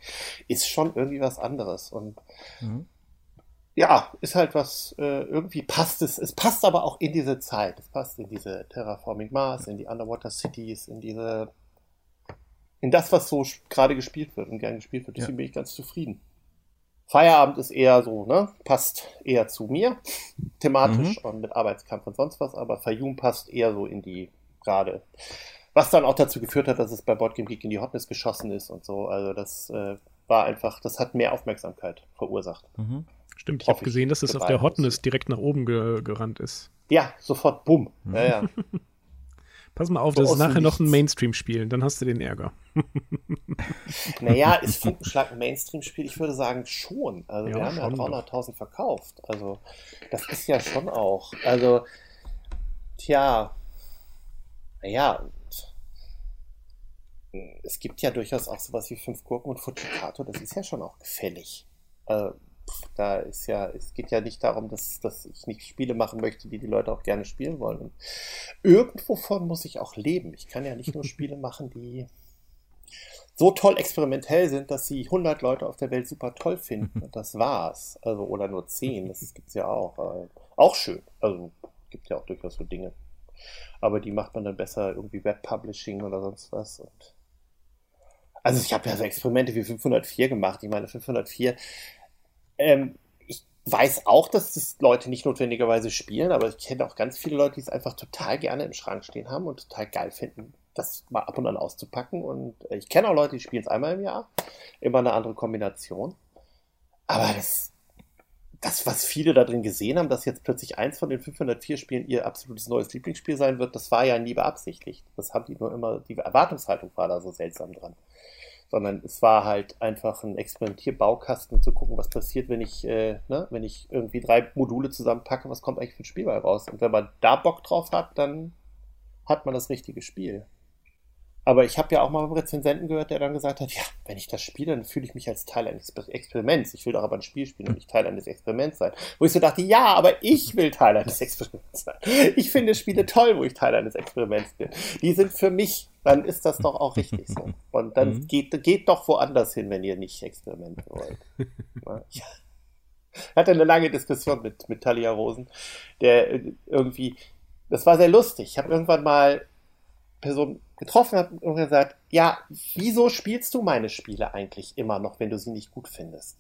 ist schon irgendwie was anderes. Und mhm. ja, ist halt was, äh, irgendwie passt es. Es passt aber auch in diese Zeit. Es passt in diese Terraforming Mars, in die Underwater Cities, in diese, in das, was so gerade gespielt wird und gern gespielt wird. Deswegen ja. bin ich ganz zufrieden. Feierabend ist eher so, ne, passt eher zu mir, thematisch mhm. und mit Arbeitskampf und sonst was, aber Fayum passt eher so in die gerade was dann auch dazu geführt hat, dass es bei Boardgame Geek in die Hotness geschossen ist und so. Also das äh, war einfach, das hat mehr Aufmerksamkeit verursacht.
Mhm. Stimmt, ich habe gesehen, dass es auf der Hotness direkt nach oben ge gerannt ist.
Ja, sofort, bumm. Mhm. Ja, ja.
Pass mal auf,
So
das ist
aus dem
nachher noch ein. Mainstream-Spiel, dann hast du den Ärger.
Naja, ist Funkenschlag ein Mainstream-Spiel? Ich würde sagen schon. Also wir
Ja,
haben ja
schon
300.000 verkauft. Also das ist ja schon auch. Also, tja, naja, es gibt ja durchaus auch sowas wie Fünf Gurken und Fujikato. Das ist ja schon auch gefällig. Pff, da ist ja, es geht ja nicht darum, dass, dass ich nicht Spiele machen möchte, die die Leute auch gerne spielen wollen. Und irgendwovon muss ich auch leben. Ich kann ja nicht nur Spiele machen, die so toll experimentell sind, dass sie 100 Leute auf der Welt super toll finden. Und das war's. Also, oder nur 10, das gibt's ja auch. Äh, auch schön. Also, gibt ja auch durchaus so Dinge. Aber die macht man dann besser irgendwie Webpublishing oder sonst was. Und also, ich habe ja so Experimente wie 504 gemacht. Ich meine, 504, ähm, ich weiß auch, dass das Leute nicht notwendigerweise spielen, aber ich kenne auch ganz viele Leute, die es einfach total gerne im Schrank stehen haben und total geil finden, das mal ab und an auszupacken. Und äh, ich kenne auch Leute, die spielen es einmal im Jahr. Immer eine andere Kombination. Aber das, das, was viele da drin gesehen haben, dass jetzt plötzlich eins von den 504 Spielen ihr absolutes neues Lieblingsspiel sein wird, das war ja nie beabsichtigt. Das haben die nur immer, die Erwartungshaltung war da so seltsam dran. Sondern es war halt einfach ein Experimentierbaukasten, zu gucken, was passiert, wenn ich, äh, ne, wenn ich irgendwie drei Module zusammenpacke, was kommt eigentlich für ein Spiel bei raus. Und wenn man da Bock drauf hat, dann hat man das richtige Spiel. Aber ich habe ja auch mal einen Rezensenten gehört, der dann gesagt hat, ja, wenn ich das spiele, dann fühle ich mich als Teil eines Exper- Experiments. Ich will doch aber ein Spiel spielen und nicht Teil eines Experiments sein. Wo ich so dachte, ja, aber ich will Teil eines Experiments sein. Ich finde Spiele toll, wo ich Teil eines Experiments bin. Die sind für mich, dann ist das doch auch richtig so. Und dann
Mhm.
geht, geht doch woanders hin, wenn ihr nicht Experimente wollt. Ja, Ich hatte eine lange Diskussion mit, mit Talia Rosen, der äh, irgendwie, das war sehr lustig. Ich habe irgendwann mal Person getroffen habe und gesagt, ja, wieso spielst du meine Spiele eigentlich immer noch, wenn du sie nicht gut findest?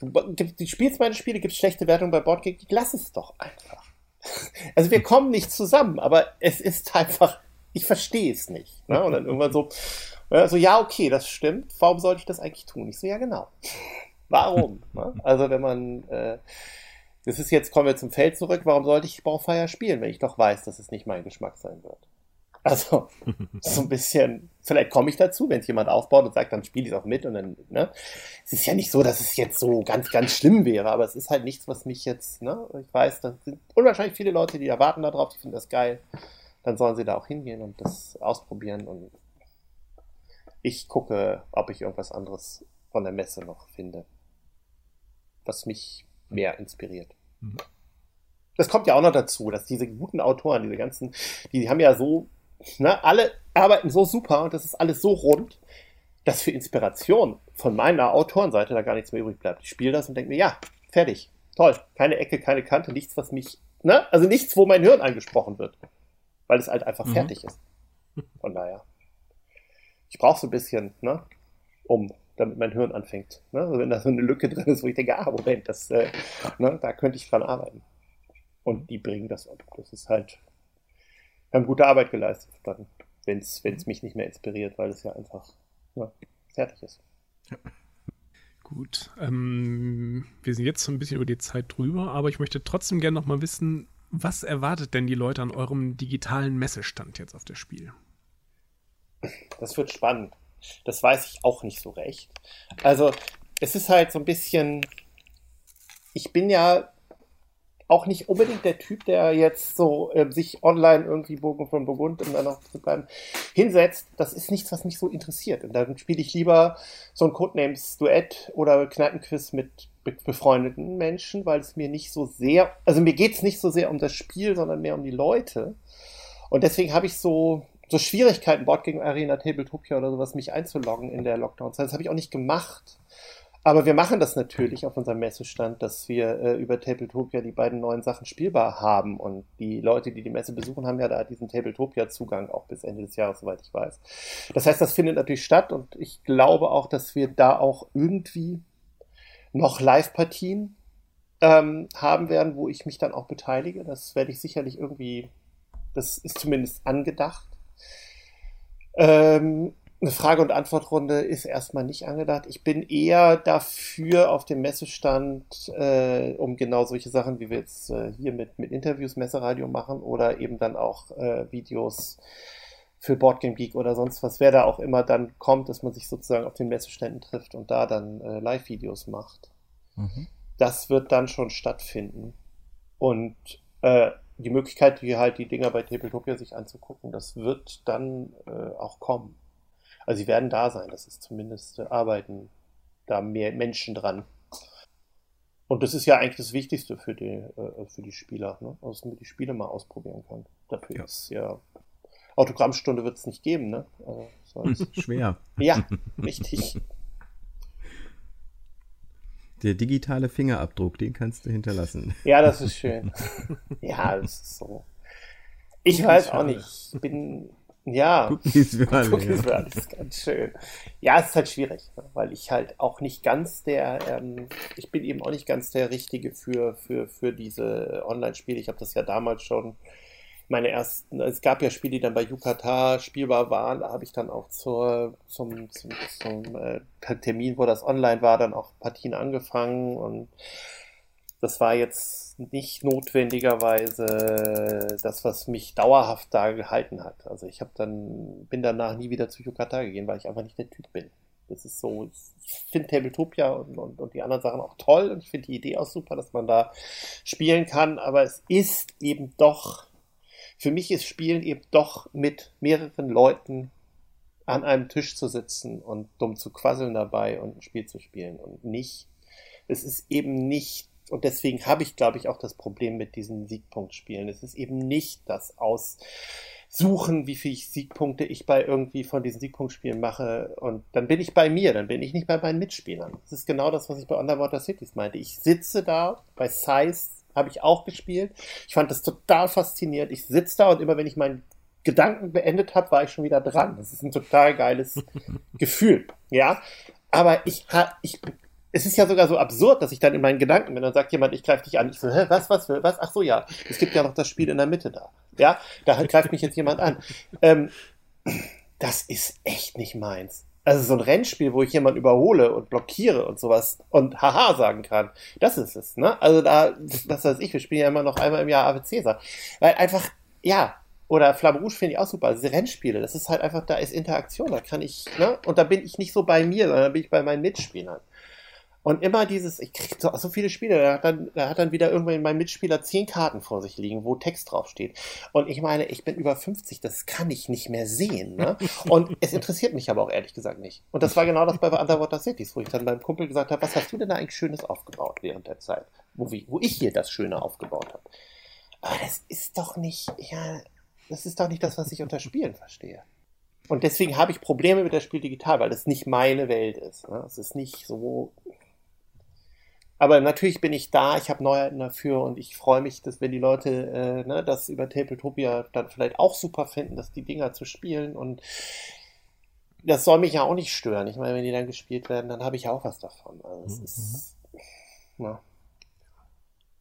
Du, du spielst meine Spiele, gibst schlechte Wertungen bei Boardgame, lass es doch einfach. Also wir kommen nicht zusammen, aber es ist einfach, ich verstehe es nicht. Ne? Und dann irgendwann so, so, ja, okay, das stimmt. Warum sollte ich das eigentlich tun? Ich so, ja, genau. Warum? ne? Also wenn man, äh, das ist jetzt, kommen wir zum Feld zurück, warum sollte ich Baufire spielen, wenn ich doch weiß, dass es nicht mein Geschmack sein wird? Also, so ein bisschen, vielleicht komme ich dazu, wenn es jemand aufbaut und sagt, dann spiele ich es auch mit und dann, ne? Es ist ja nicht so, dass es jetzt so ganz, ganz schlimm wäre, aber es ist halt nichts, was mich jetzt, ne? Ich weiß, da sind unwahrscheinlich viele Leute, die erwarten darauf, die finden das geil. Dann sollen sie da auch hingehen und das ausprobieren und ich gucke, ob ich irgendwas anderes von der Messe noch finde, was mich mehr inspiriert.
Mhm.
Das kommt ja auch noch dazu, dass diese guten Autoren, diese ganzen, die haben ja so, ne, alle arbeiten so super und das ist alles so rund, dass für Inspiration von meiner Autorenseite da gar nichts mehr übrig bleibt. Ich spiele das und denke mir, ja, fertig, toll, keine Ecke, keine Kante, nichts, was mich, ne, also nichts, wo mein Hirn angesprochen wird, weil es halt einfach
Mhm.
fertig ist. Von daher. Ich brauche so ein bisschen, ne, um, damit mein Hirn anfängt. Ne? Also wenn da so eine Lücke drin ist, wo ich denke, ah, Moment, das, äh, ne, da könnte ich dran arbeiten. Und die bringen das ab. Das ist halt, haben gute Arbeit geleistet, dann, wenn es mich nicht mehr inspiriert, weil es ja einfach ne, fertig ist.
Gut, ähm, wir sind jetzt so ein bisschen über die Zeit drüber, aber ich möchte trotzdem gerne noch mal wissen, was erwartet denn die Leute an eurem digitalen Messestand jetzt auf das Spiel?
Das wird spannend. Das weiß ich auch nicht so recht. Also, es ist halt so ein bisschen. Ich bin ja auch nicht unbedingt der Typ, der jetzt so äh, sich online irgendwie Bogen von Burgund, um dann noch zu bleiben, hinsetzt. Das ist nichts, was mich so interessiert. Und dann spiele ich lieber so ein Codenames-Duett oder Kneipenquiz mit be befreundeten Menschen, weil es mir nicht so sehr, also mir geht es nicht so sehr um das Spiel, sondern mehr um die Leute. Und deswegen habe ich so, so Schwierigkeiten, Board gegen Arena, Tabletopia oder sowas, mich einzuloggen in der Lockdown-Zeit. Das habe ich auch nicht gemacht. Aber wir machen das natürlich auf unserem Messestand, dass wir äh, über Tabletopia die beiden neuen Sachen spielbar haben. Und die Leute, die die Messe besuchen, haben ja da diesen Tabletopia-Zugang auch bis Ende des Jahres, soweit ich weiß. Das heißt, das findet natürlich statt und ich glaube auch, dass wir da auch irgendwie noch Live-Partien ähm, haben werden, wo ich mich dann auch beteilige. Das werde ich sicherlich irgendwie, das ist zumindest angedacht. Ähm, eine Frage- und Antwortrunde ist erstmal nicht angedacht. Ich bin eher dafür auf dem Messestand, äh, um genau solche Sachen, wie wir jetzt äh, hier mit, mit Interviews, Messeradio machen oder eben dann auch äh, Videos für Boardgame Geek oder sonst was, wer da auch immer dann kommt, dass man sich sozusagen auf den Messeständen trifft und da dann äh, Live-Videos macht. Mhm. Das wird dann schon stattfinden. Und äh, die Möglichkeit, hier halt die Dinger bei Tabletopia sich anzugucken, das wird dann äh, auch kommen. Also sie werden da sein, das ist zumindest äh, arbeiten da mehr Menschen dran. Und das ist ja eigentlich das Wichtigste für die, äh, für die Spieler, ne? Also, dass man die Spiele mal ausprobieren kann. Dafür ja. ist ja Autogrammstunde wird es nicht geben, ne?
Also, Schwer.
Ja, richtig.
Der digitale Fingerabdruck, den kannst du hinterlassen.
Ja, das ist schön. ja, das ist so. Ich weiß auch nicht. Ich bin ja,
Cookies für alle.
Cookies für alle ist ganz schön. Ja, es ist halt schwierig, ne, weil ich halt auch nicht ganz der, ähm, ich bin eben auch nicht ganz der Richtige für, für, für diese Online-Spiele. Ich habe das ja damals schon, meine ersten, es gab ja Spiele, die dann bei Yukata spielbar waren, da habe ich dann auch zur, zum, zum, zum äh, Termin, wo das online war, dann auch Partien angefangen und das war jetzt nicht notwendigerweise das, was mich dauerhaft da gehalten hat. Also ich habe dann, bin danach nie wieder zu Yukata gegangen, weil ich einfach nicht der Typ bin. Das ist so, ich finde Tabletopia und, und, und, die anderen Sachen auch toll und ich finde die Idee auch super, dass man da spielen kann, aber es ist eben doch, für mich ist Spielen eben doch mit mehreren Leuten an einem Tisch zu sitzen und dumm zu quasseln dabei und ein Spiel zu spielen und nicht, es ist eben nicht und deswegen habe ich, glaube ich, auch das Problem mit diesen Siegpunktspielen. Es ist eben nicht das Aussuchen, wie viele Siegpunkte ich bei irgendwie von diesen Siegpunktspielen mache. Und dann bin ich bei mir, dann bin ich nicht bei meinen Mitspielern. Das ist genau das, was ich bei Underwater Cities meinte. Ich sitze da, bei Size habe ich auch gespielt. Ich fand das total faszinierend. Ich sitze da und immer wenn ich meinen Gedanken beendet habe, war ich schon wieder dran. Das ist ein total geiles Gefühl. Ja. Aber ich, ich es ist ja sogar so absurd, dass ich dann in meinen Gedanken bin, dann sagt jemand, ich greife dich an. Ich so, hä, was, was, was? Ach so, ja. Es gibt ja noch das Spiel in der Mitte da. Ja, da greift mich jetzt jemand an. Ähm, das ist echt nicht meins. Also so ein Rennspiel, wo ich jemanden überhole und blockiere und sowas und haha sagen kann, das ist es, ne? Also da, was weiß ich, wir spielen ja immer noch einmal im Jahr Cäsar. Weil einfach, ja, oder Flamme Rouge finde ich auch super. Diese Rennspiele, das ist halt einfach, da ist Interaktion, da kann ich, ne? Und da bin ich nicht so bei mir, sondern da bin ich bei meinen Mitspielern. Und immer dieses, ich kriege so, so, viele Spiele, da hat, dann, da hat dann wieder irgendwann mein Mitspieler zehn Karten vor sich liegen, wo Text draufsteht. Und ich meine, ich bin über 50, das kann ich nicht mehr sehen. Ne? Und es interessiert mich aber auch ehrlich gesagt nicht. Und das war genau das bei Underwater Cities, wo ich dann beim Kumpel gesagt habe, was hast du denn da eigentlich Schönes aufgebaut während der Zeit, wo, wo ich hier das Schöne aufgebaut habe. Aber das ist doch nicht, ja, das ist doch nicht das, was ich unter Spielen verstehe. Und deswegen habe ich Probleme mit der Spiel digital, weil das nicht meine Welt ist. Ne? Es ist nicht so aber natürlich bin ich da, ich habe Neuheiten dafür und ich freue mich, dass wenn die Leute äh, ne, das über Tabletopia dann vielleicht auch super finden, dass die Dinger zu spielen und das soll mich ja auch nicht stören. Ich meine, wenn die dann gespielt werden, dann habe ich ja auch was davon. Also es mhm. ist, ja.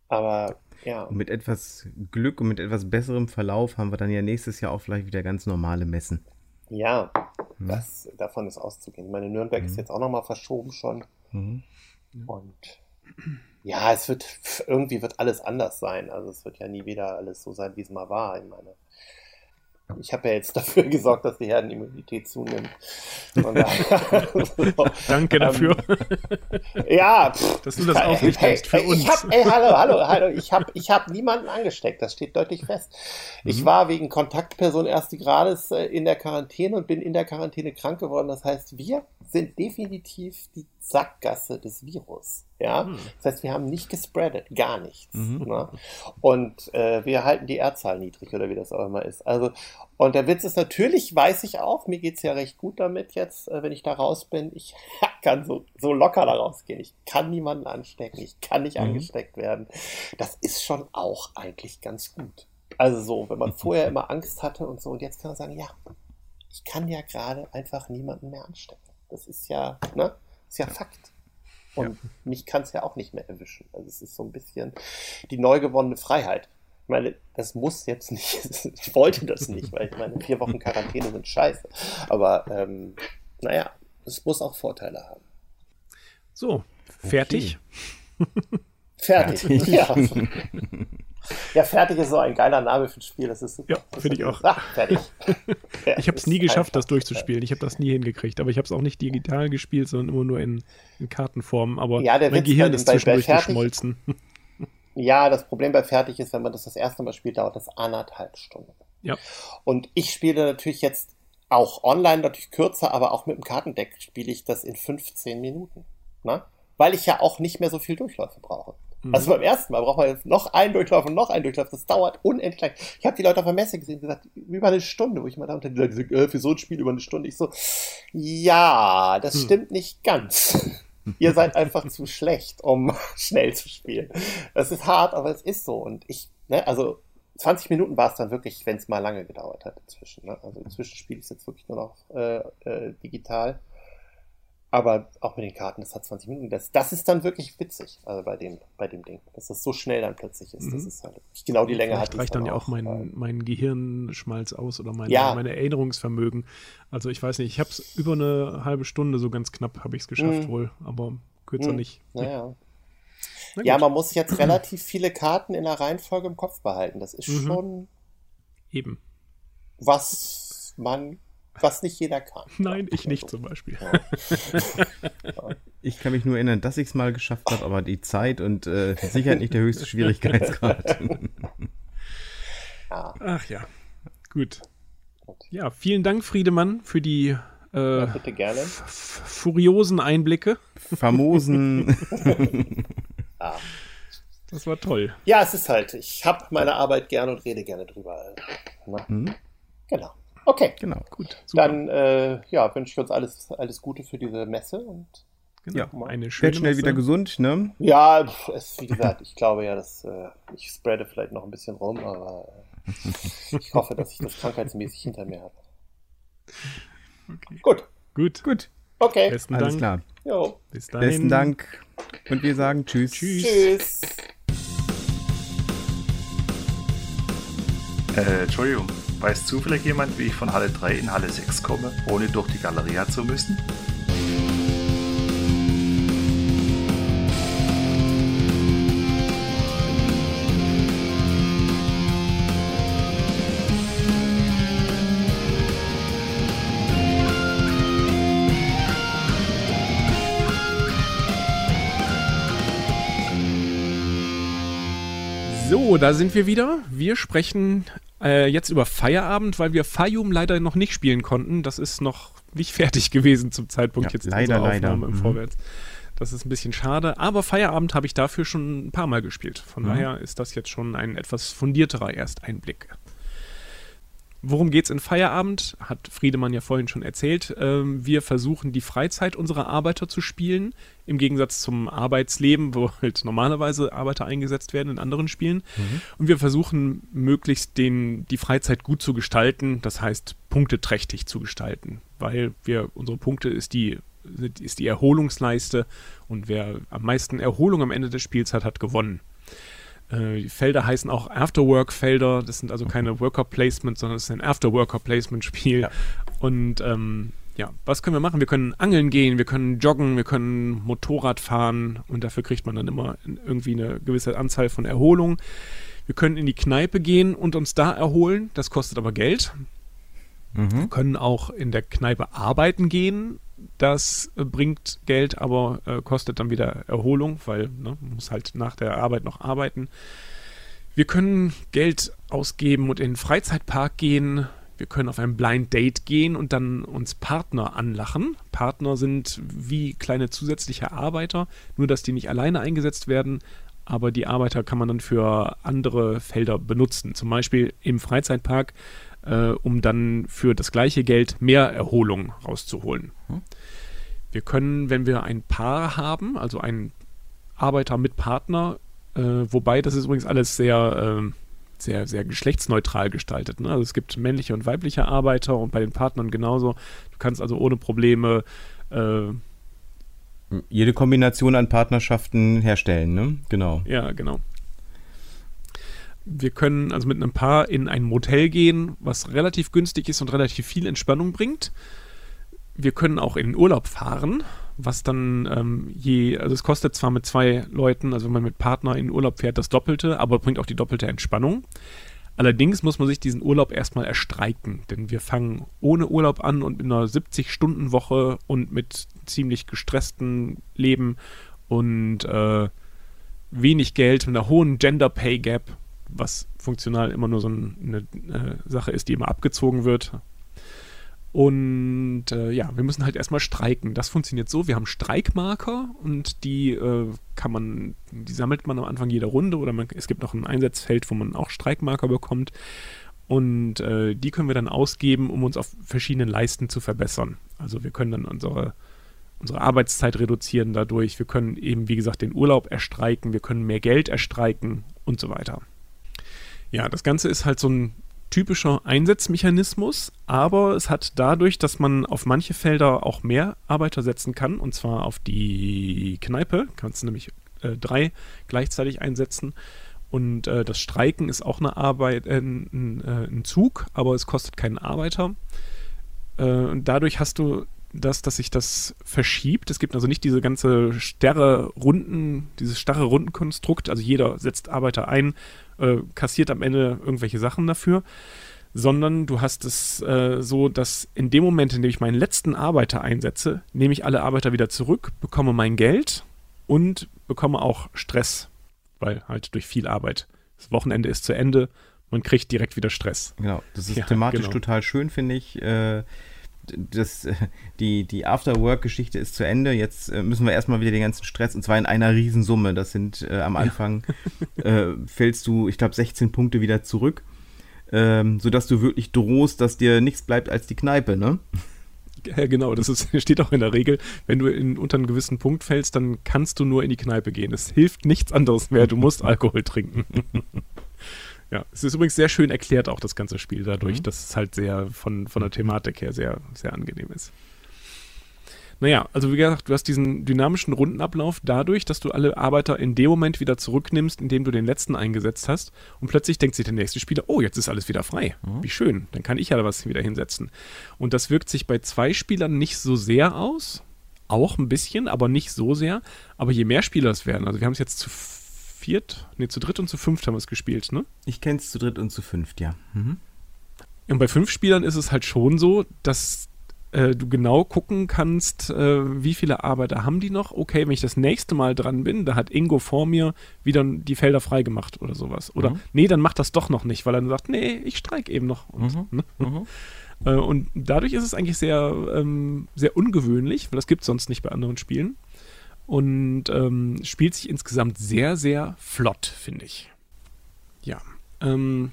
Aber ja.
Und mit etwas Glück und mit etwas besserem Verlauf haben wir dann ja nächstes Jahr auch vielleicht wieder ganz normale Messen.
Ja, mhm. das, davon ist auszugehen. Meine Nürnberg mhm. ist jetzt auch nochmal verschoben schon. Mhm. Und ja, es wird irgendwie wird alles anders sein. Also es wird ja nie wieder alles so sein, wie es mal war. Ich meine, ich habe ja jetzt dafür gesorgt, dass die Herdenimmunität zunimmt.
Danke dafür.
Ähm, ja,
pff, dass du das aufrichtest hey, für uns.
Ich hab, ey, hallo, hallo, hallo. Ich habe ich hab niemanden angesteckt. Das steht deutlich fest. Mhm. Ich war wegen Kontaktperson ersten Grades äh, in der Quarantäne und bin in der Quarantäne krank geworden. Das heißt, wir sind definitiv die Sackgasse des Virus. Ja, hm. das heißt, wir haben nicht gespreadet, gar nichts. Mhm. Ne? Und äh, wir halten die R-Zahl niedrig oder wie das auch immer ist. Also, und der Witz ist natürlich, weiß ich auch, mir geht's ja recht gut damit jetzt, äh, wenn ich da raus bin. Ich kann so, so locker da rausgehen. Ich kann niemanden anstecken, ich kann nicht mhm. angesteckt werden. Das ist schon auch eigentlich ganz gut. Also so, wenn man vorher immer Angst hatte und so, und jetzt kann man sagen, ja, ich kann ja gerade einfach niemanden mehr anstecken. Das ist ja, ne? ist ja Fakt. Und ja. mich kann es ja auch nicht mehr erwischen. Also es ist so ein bisschen die neu gewonnene Freiheit. Ich meine, das muss jetzt nicht, ich wollte das nicht, weil ich meine, vier Wochen Quarantäne sind scheiße. Aber ähm, naja, es muss auch Vorteile haben.
So, fertig.
Fertig. fertig. Ja. ja, fertig ist so ein geiler Name für ein Spiel. Das ist
Ja, finde ich auch.
Ach, fertig.
ich habe es nie geschafft, das durchzuspielen. Ich habe das nie hingekriegt. Aber ich habe es auch nicht digital gespielt, sondern immer nur in, in Kartenform. Aber
ja,
mein Gehirn ist zwischendurch geschmolzen.
Ja, das Problem bei Fertig ist, wenn man das das erste Mal spielt, dauert das anderthalb Stunden.
Ja.
Und ich spiele natürlich jetzt auch online, natürlich kürzer, aber auch mit dem Kartendeck spiele ich das in 15 Minuten. Ne? Weil ich ja auch nicht mehr so viel Durchläufe brauche. Mhm. Also beim ersten Mal braucht man jetzt noch einen Durchlauf und noch einen Durchlauf. Das dauert unendlich lang. Ich habe die Leute auf der Messe gesehen und gesagt, über eine Stunde, wo ich mal da unter die Leute gesagt, äh, für so ein Spiel über eine Stunde. Ich so, ja, das hm. stimmt nicht ganz. Ihr seid einfach zu schlecht, um schnell zu spielen. Das ist hart, aber es ist so. Und ich, ne, also 20 Minuten war es dann wirklich, wenn es mal lange gedauert hat inzwischen. Ne? Also inzwischen spiele ich es jetzt wirklich nur noch äh, äh, digital. Aber auch mit den Karten, das hat 20 Minuten. Das, das ist dann wirklich witzig, also bei dem, bei dem Ding. Dass das so schnell dann plötzlich ist. Mhm. Das ist halt genau die Länge
Vielleicht hat. reicht dann ja auch mein, äh, mein Gehirnschmalz aus oder mein, ja. mein Erinnerungsvermögen. Also ich weiß nicht, ich habe es über eine halbe Stunde, so ganz knapp habe ich es geschafft mhm. wohl, aber kürzer mhm. nicht.
Naja. Na ja, man muss jetzt relativ viele Karten in der Reihenfolge im Kopf behalten. Das ist mhm. schon.
Eben.
Was man was nicht jeder kann.
Nein, ich nicht zum Beispiel.
Ich kann mich nur erinnern, dass ich es mal geschafft habe, aber die Zeit und äh, Sicherheit nicht der höchste Schwierigkeitsgrad.
Ach ja, gut. Ja, vielen Dank, Friedemann, für die äh,
ja, bitte gerne.
furiosen Einblicke.
Famosen.
ah. Das war toll.
Ja, es ist halt, ich habe meine Arbeit gerne und rede gerne drüber. Mhm. Genau. Okay.
Genau. Gut.
Super. Dann äh, ja, wünsche ich uns alles, alles Gute für diese Messe und
Genau, ja, eine schöne
schnell Messe. wieder gesund, ne?
Ja, es, wie gesagt, ich glaube ja, dass äh, ich spreade vielleicht noch ein bisschen rum, aber äh, ich hoffe, dass ich das krankheitsmäßig hinter mir habe.
Okay.
Gut.
Gut.
Gut. Okay.
Besten Alles Dank. klar.
Jo.
Bis dahin. Besten Dank. Und wir sagen Tschüss.
Tschüss. Tschüss.
Äh, Entschuldigung. Weiß zufällig jemand, wie ich von Halle 3 in Halle 6 komme, ohne durch die Galeria zu müssen?
So, da sind wir wieder. Wir sprechen äh, jetzt über Feierabend, weil wir Fayum leider noch nicht spielen konnten. Das ist noch nicht fertig gewesen zum Zeitpunkt
ja,
jetzt
leider, leider. im
mhm. Vorwärts. Das ist ein bisschen schade, aber Feierabend habe ich dafür schon ein paar Mal gespielt. Von mhm. daher ist das jetzt schon ein etwas fundierterer Ersteinblick. Worum geht es in Feierabend? Hat Friedemann ja vorhin schon erzählt. Ähm, wir versuchen die Freizeit unserer Arbeiter zu spielen, im Gegensatz zum Arbeitsleben, wo halt normalerweise Arbeiter eingesetzt werden in anderen Spielen. Mhm. Und wir versuchen möglichst den, die Freizeit gut zu gestalten, das heißt punkteträchtig zu gestalten, weil wir unsere Punkte ist die ist die Erholungsleiste und wer am meisten Erholung am Ende des Spiels hat, hat gewonnen. Äh, die Felder heißen auch Afterwork-Felder. Das sind also keine Worker-Placement, sondern es ist ein Afterworker-Placement-Spiel. Ja. Und ähm, ja, was können wir machen? Wir können angeln gehen, wir können joggen, wir können Motorrad fahren und dafür kriegt man dann immer irgendwie eine gewisse Anzahl von Erholung. Wir können in die Kneipe gehen und uns da erholen. Das kostet aber Geld. Mhm. Wir können auch in der Kneipe arbeiten gehen das äh, bringt Geld, aber äh, kostet dann wieder Erholung, weil ne, man muss halt nach der Arbeit noch arbeiten. Wir können Geld ausgeben und in den Freizeitpark gehen. Wir können auf ein Blind Date gehen und dann uns Partner anlachen. Partner sind wie kleine zusätzliche Arbeiter, nur dass die nicht alleine eingesetzt werden, aber die Arbeiter kann man dann für andere Felder benutzen. Zum Beispiel im Freizeitpark äh, um dann für das gleiche Geld mehr Erholung rauszuholen. Hm. Wir können, wenn wir ein Paar haben, also einen Arbeiter mit Partner, äh, wobei das ist übrigens alles sehr, äh, sehr, sehr geschlechtsneutral gestaltet. Ne? Also es gibt männliche und weibliche Arbeiter und bei den Partnern genauso. Du kannst also ohne Probleme äh,
jede Kombination an Partnerschaften herstellen, ne? Genau.
Ja, genau. Wir können also mit einem Paar in ein Motel gehen, was relativ günstig ist und relativ viel Entspannung bringt. Wir können auch in den Urlaub fahren, was dann ähm, je, also es kostet zwar mit zwei Leuten, also wenn man mit Partner in den Urlaub fährt, das Doppelte, aber bringt auch die doppelte Entspannung. Allerdings muss man sich diesen Urlaub erstmal erstreiken, denn wir fangen ohne Urlaub an und in einer 70-Stunden-Woche und mit ziemlich gestresstem Leben und äh, wenig Geld, mit einer hohen Gender Pay Gap was funktional immer nur so eine äh, Sache ist, die immer abgezogen wird. Und äh, ja, wir müssen halt erstmal streiken. Das funktioniert so, wir haben Streikmarker und die äh, kann man, die sammelt man am Anfang jeder Runde oder man, es gibt noch ein Einsatzfeld, wo man auch Streikmarker bekommt. Und äh, die können wir dann ausgeben, um uns auf verschiedenen Leisten zu verbessern. Also wir können dann unsere, unsere Arbeitszeit reduzieren dadurch. Wir können eben, wie gesagt, den Urlaub erstreiken, wir können mehr Geld erstreiken und so weiter. Ja, das Ganze ist halt so ein typischer Einsatzmechanismus, aber es hat dadurch, dass man auf manche Felder auch mehr Arbeiter setzen kann, und zwar auf die Kneipe, kannst du nämlich äh, drei gleichzeitig einsetzen. Und äh, das Streiken ist auch eine Arbeit, äh, ein, äh, ein, Zug, aber es kostet keinen Arbeiter. Äh, und dadurch hast du das, dass sich das verschiebt. Es gibt also nicht diese ganze starre Runden, dieses starre Rundenkonstrukt. Also jeder setzt Arbeiter ein, äh, kassiert am Ende irgendwelche Sachen dafür, sondern du hast es äh, so, dass in dem Moment, in dem ich meinen letzten Arbeiter einsetze, nehme ich alle Arbeiter wieder zurück, bekomme mein Geld und bekomme auch Stress, weil halt durch viel Arbeit. Das Wochenende ist zu Ende, man kriegt direkt wieder Stress.
Genau, das ist ja, thematisch genau. total schön, finde ich. Äh, das, die, die After-Work-Geschichte ist zu Ende. Jetzt äh, müssen wir erstmal wieder den ganzen Stress, und zwar in einer Riesensumme. Das sind äh, am Anfang, ja. äh, fällst du, ich glaube, 16 Punkte wieder zurück, ähm, sodass du wirklich drohst, dass dir nichts bleibt als die Kneipe, ne?
Ja, genau, das ist, steht auch in der Regel. Wenn du in, unter einen gewissen Punkt fällst, dann kannst du nur in die Kneipe gehen. Es hilft nichts anderes mehr. Du musst Alkohol trinken. Ja, es ist übrigens sehr schön erklärt, auch das ganze Spiel, dadurch, mhm. dass es halt sehr von, von der Thematik her sehr, sehr angenehm ist. Naja, also wie gesagt, du hast diesen dynamischen Rundenablauf dadurch, dass du alle Arbeiter in dem Moment wieder zurücknimmst, in dem du den letzten eingesetzt hast. Und plötzlich denkt sich der nächste Spieler, oh, jetzt ist alles wieder frei. Mhm. Wie schön, dann kann ich ja was wieder hinsetzen. Und das wirkt sich bei zwei Spielern nicht so sehr aus. Auch ein bisschen, aber nicht so sehr. Aber je mehr Spieler es werden, also wir haben es jetzt zu viert, nee, zu dritt und zu fünft haben wir es gespielt, ne?
Ich kenne es zu dritt und zu fünft, ja. Mhm.
Und bei fünf Spielern ist es halt schon so, dass äh, du genau gucken kannst, äh, wie viele Arbeiter haben die noch. Okay, wenn ich das nächste Mal dran bin, da hat Ingo vor mir wieder die Felder freigemacht oder sowas. Oder mhm. nee, dann macht das doch noch nicht, weil er dann sagt, nee, ich streike eben noch. Und, mhm. ne? mhm. Äh, und dadurch ist es eigentlich sehr, ähm, sehr ungewöhnlich, weil das gibt es sonst nicht bei anderen Spielen und ähm, spielt sich insgesamt sehr, sehr flott, finde ich. Ja. Ähm,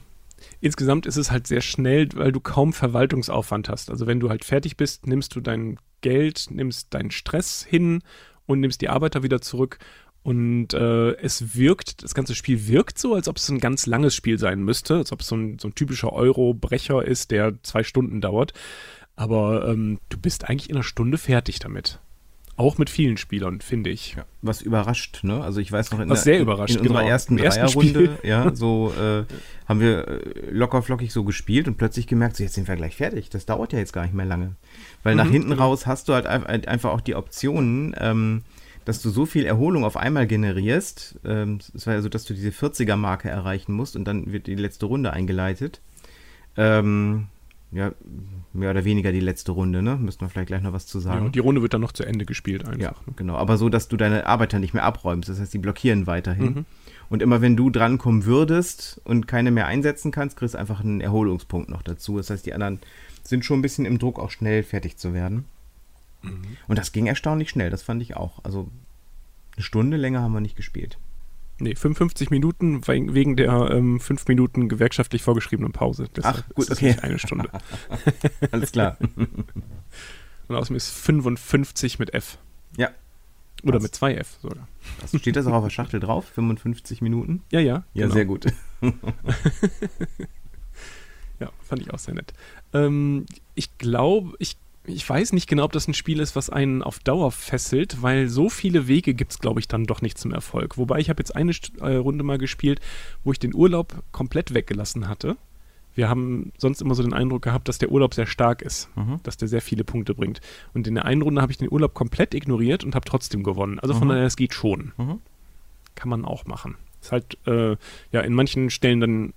insgesamt ist es halt sehr schnell, weil du kaum Verwaltungsaufwand hast. Also wenn du halt fertig bist, nimmst du dein Geld, nimmst deinen Stress hin und nimmst die Arbeiter wieder zurück. Und äh, es wirkt, das ganze Spiel wirkt so, als ob es ein ganz langes Spiel sein müsste, als ob es so ein, so ein typischer Euro-Brecher ist, der zwei Stunden dauert. Aber ähm, du bist eigentlich in einer Stunde fertig damit. Auch mit vielen Spielern, finde ich. Ja,
was überrascht, ne? Also ich weiß noch
in, was der, sehr überrascht,
in unserer genau. ersten Dreierrunde, ja, so äh, haben wir äh, locker flockig so gespielt und plötzlich gemerkt, so jetzt sind wir gleich fertig. Das dauert ja jetzt gar nicht mehr lange. Weil mhm, nach hinten genau. raus hast du halt einfach auch die Optionen, ähm, dass du so viel Erholung auf einmal generierst. Ähm, es war ja so, dass du diese 40er-Marke erreichen musst und dann wird die letzte Runde eingeleitet. Ähm, ja, mehr oder weniger die letzte Runde, ne? Müssten wir vielleicht gleich noch was zu sagen. Ja,
die Runde wird dann noch zu Ende gespielt einfach.
Ja, ne? genau. Aber so, dass du deine Arbeiter nicht mehr abräumst. Das heißt, die blockieren weiterhin. Mhm. Und immer wenn du drankommen würdest und keine mehr einsetzen kannst, kriegst du einfach einen Erholungspunkt noch dazu. Das heißt, die anderen sind schon ein bisschen im Druck, auch schnell fertig zu werden. Mhm. Und das ging erstaunlich schnell, das fand ich auch. Also eine Stunde länger haben wir nicht gespielt.
Nee, 55 Minuten wegen der ähm, 5 Minuten gewerkschaftlich vorgeschriebenen Pause.
Deshalb Ach, gut, okay.
eine Stunde.
Alles klar.
Und außerdem ist 55 mit F.
Ja.
Oder Was? mit 2 F sogar.
Also steht das auch auf der Schachtel drauf? 55 Minuten?
Ja, ja.
Ja, genau. sehr gut.
ja, fand ich auch sehr nett. Ähm, ich glaube, ich ich weiß nicht genau, ob das ein Spiel ist, was einen auf Dauer fesselt, weil so viele Wege gibt es, glaube ich, dann doch nicht zum Erfolg. Wobei ich habe jetzt eine äh, Runde mal gespielt, wo ich den Urlaub komplett weggelassen hatte. Wir haben sonst immer so den Eindruck gehabt, dass der Urlaub sehr stark ist, mhm. dass der sehr viele Punkte bringt. Und in der einen Runde habe ich den Urlaub komplett ignoriert und habe trotzdem gewonnen. Also von mhm. daher, es geht schon. Mhm. Kann man auch machen. Ist halt äh, ja in manchen Stellen dann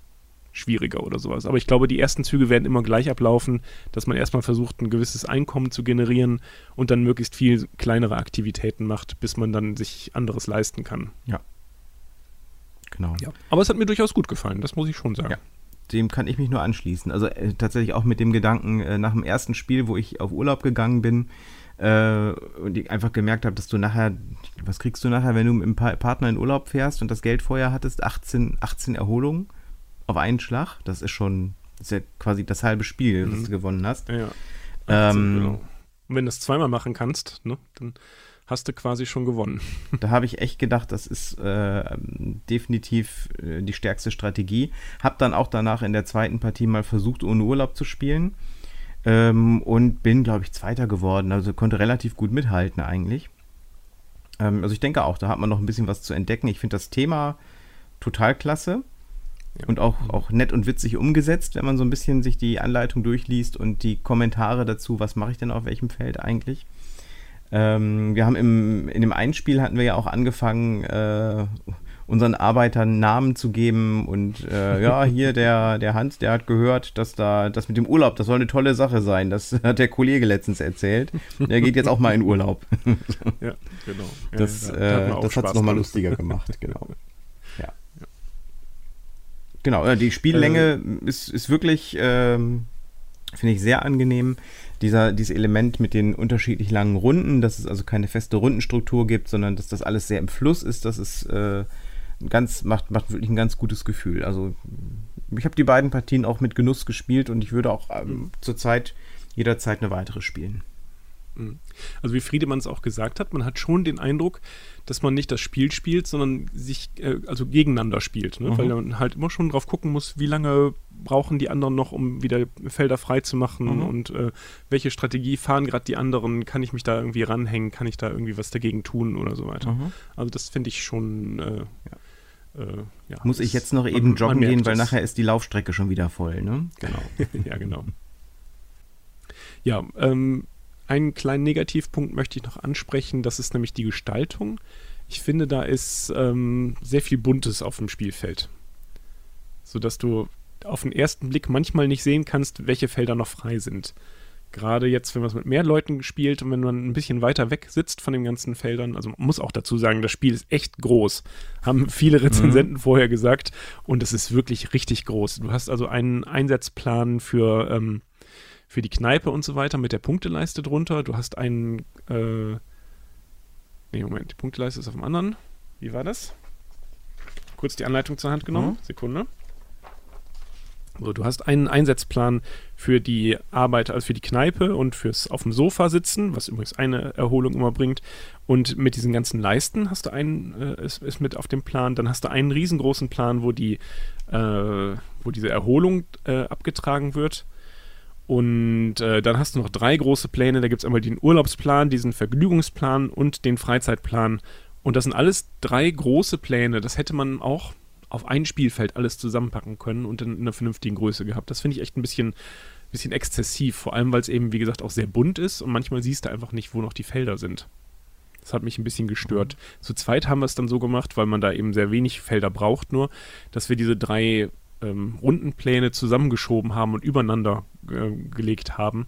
schwieriger oder sowas. Aber ich glaube, die ersten Züge werden immer gleich ablaufen, dass man erstmal versucht, ein gewisses Einkommen zu generieren und dann möglichst viel kleinere Aktivitäten macht, bis man dann sich anderes leisten kann.
Ja. Genau.
Ja. Aber es hat mir durchaus gut gefallen, das muss ich schon sagen. Ja.
Dem kann ich mich nur anschließen. Also äh, tatsächlich auch mit dem Gedanken, äh, nach dem ersten Spiel, wo ich auf Urlaub gegangen bin, äh, und ich einfach gemerkt habe, dass du nachher, was kriegst du nachher, wenn du mit einem pa Partner in Urlaub fährst und das Geld vorher hattest? 18, 18 Erholungen auf einen Schlag. Das ist schon, das ist ja quasi das halbe Spiel, das mhm. du gewonnen hast.
Ja. Ähm, genau. Und wenn du es zweimal machen kannst, ne, dann hast du quasi schon gewonnen.
Da habe ich echt gedacht, das ist äh, definitiv äh, die stärkste Strategie. Hab dann auch danach in der zweiten Partie mal versucht, ohne Urlaub zu spielen. Ähm, und bin, glaube ich, Zweiter geworden. Also konnte relativ gut mithalten eigentlich. Ähm, also ich denke auch, da hat man noch ein bisschen was zu entdecken. Ich finde das Thema total klasse. Ja. Und auch, auch nett und witzig umgesetzt, wenn man so ein bisschen sich die Anleitung durchliest und die Kommentare dazu, was mache ich denn auf welchem Feld eigentlich. Ähm, wir haben im, in dem Einspiel hatten wir ja auch angefangen, äh, unseren Arbeitern Namen zu geben und äh, ja, hier der, der Hans, der hat gehört, dass da das mit dem Urlaub, das soll eine tolle Sache sein. Das hat der Kollege letztens erzählt. Der geht jetzt auch mal in Urlaub.
ja, genau. Ja,
das äh, das hat es nochmal lustiger gemacht, genau. Genau, äh, die Spiellänge äh, ist, ist wirklich, ähm, finde ich, sehr angenehm. Dieser, dieses Element mit den unterschiedlich langen Runden, dass es also keine feste Rundenstruktur gibt, sondern dass das alles sehr im Fluss ist, das ist äh, ganz, macht, macht wirklich ein ganz gutes Gefühl. Also ich habe die beiden Partien auch mit Genuss gespielt und ich würde auch ähm, zurzeit jederzeit eine weitere spielen.
Mhm. Also wie Friedemann es auch gesagt hat, man hat schon den Eindruck, dass man nicht das Spiel spielt, sondern sich äh, also gegeneinander spielt, ne? mhm. weil man halt immer schon drauf gucken muss, wie lange brauchen die anderen noch, um wieder Felder frei zu machen mhm. und äh, welche Strategie fahren gerade die anderen, kann ich mich da irgendwie ranhängen, kann ich da irgendwie was dagegen tun oder so weiter. Mhm. Also das finde ich schon äh,
ja. Äh, ja, Muss ich jetzt noch eben joggen gehen, weil nachher ist die Laufstrecke schon wieder voll, ne?
Genau, ja genau. Ja, ähm, einen kleinen Negativpunkt möchte ich noch ansprechen, das ist nämlich die Gestaltung. Ich finde, da ist ähm, sehr viel Buntes auf dem Spielfeld. Sodass du auf den ersten Blick manchmal nicht sehen kannst, welche Felder noch frei sind. Gerade jetzt, wenn man es mit mehr Leuten spielt und wenn man ein bisschen weiter weg sitzt von den ganzen Feldern, also man muss auch dazu sagen, das Spiel ist echt groß. Haben viele Rezensenten mhm. vorher gesagt und es ist wirklich richtig groß. Du hast also einen Einsatzplan für ähm, für die Kneipe und so weiter mit der Punkteleiste drunter. Du hast einen. Äh, nee, Moment, die Punkteleiste ist auf dem anderen. Wie war das? Kurz die Anleitung zur Hand genommen. Mhm. Sekunde. So, du hast einen Einsatzplan für die Arbeit, also für die Kneipe und fürs auf dem Sofa sitzen, was übrigens eine Erholung immer bringt. Und mit diesen ganzen Leisten hast du einen, äh, ist, ist mit auf dem Plan. Dann hast du einen riesengroßen Plan, wo die, äh, wo diese Erholung äh, abgetragen wird. Und äh, dann hast du noch drei große Pläne. Da gibt es einmal den Urlaubsplan, diesen Vergnügungsplan und den Freizeitplan. Und das sind alles drei große Pläne. Das hätte man auch auf ein Spielfeld alles zusammenpacken können und in einer vernünftigen Größe gehabt. Das finde ich echt ein bisschen, bisschen exzessiv. Vor allem, weil es eben, wie gesagt, auch sehr bunt ist und manchmal siehst du einfach nicht, wo noch die Felder sind. Das hat mich ein bisschen gestört. Mhm. Zu zweit haben wir es dann so gemacht, weil man da eben sehr wenig Felder braucht, nur, dass wir diese drei ähm, Rundenpläne zusammengeschoben haben und übereinander äh, gelegt haben,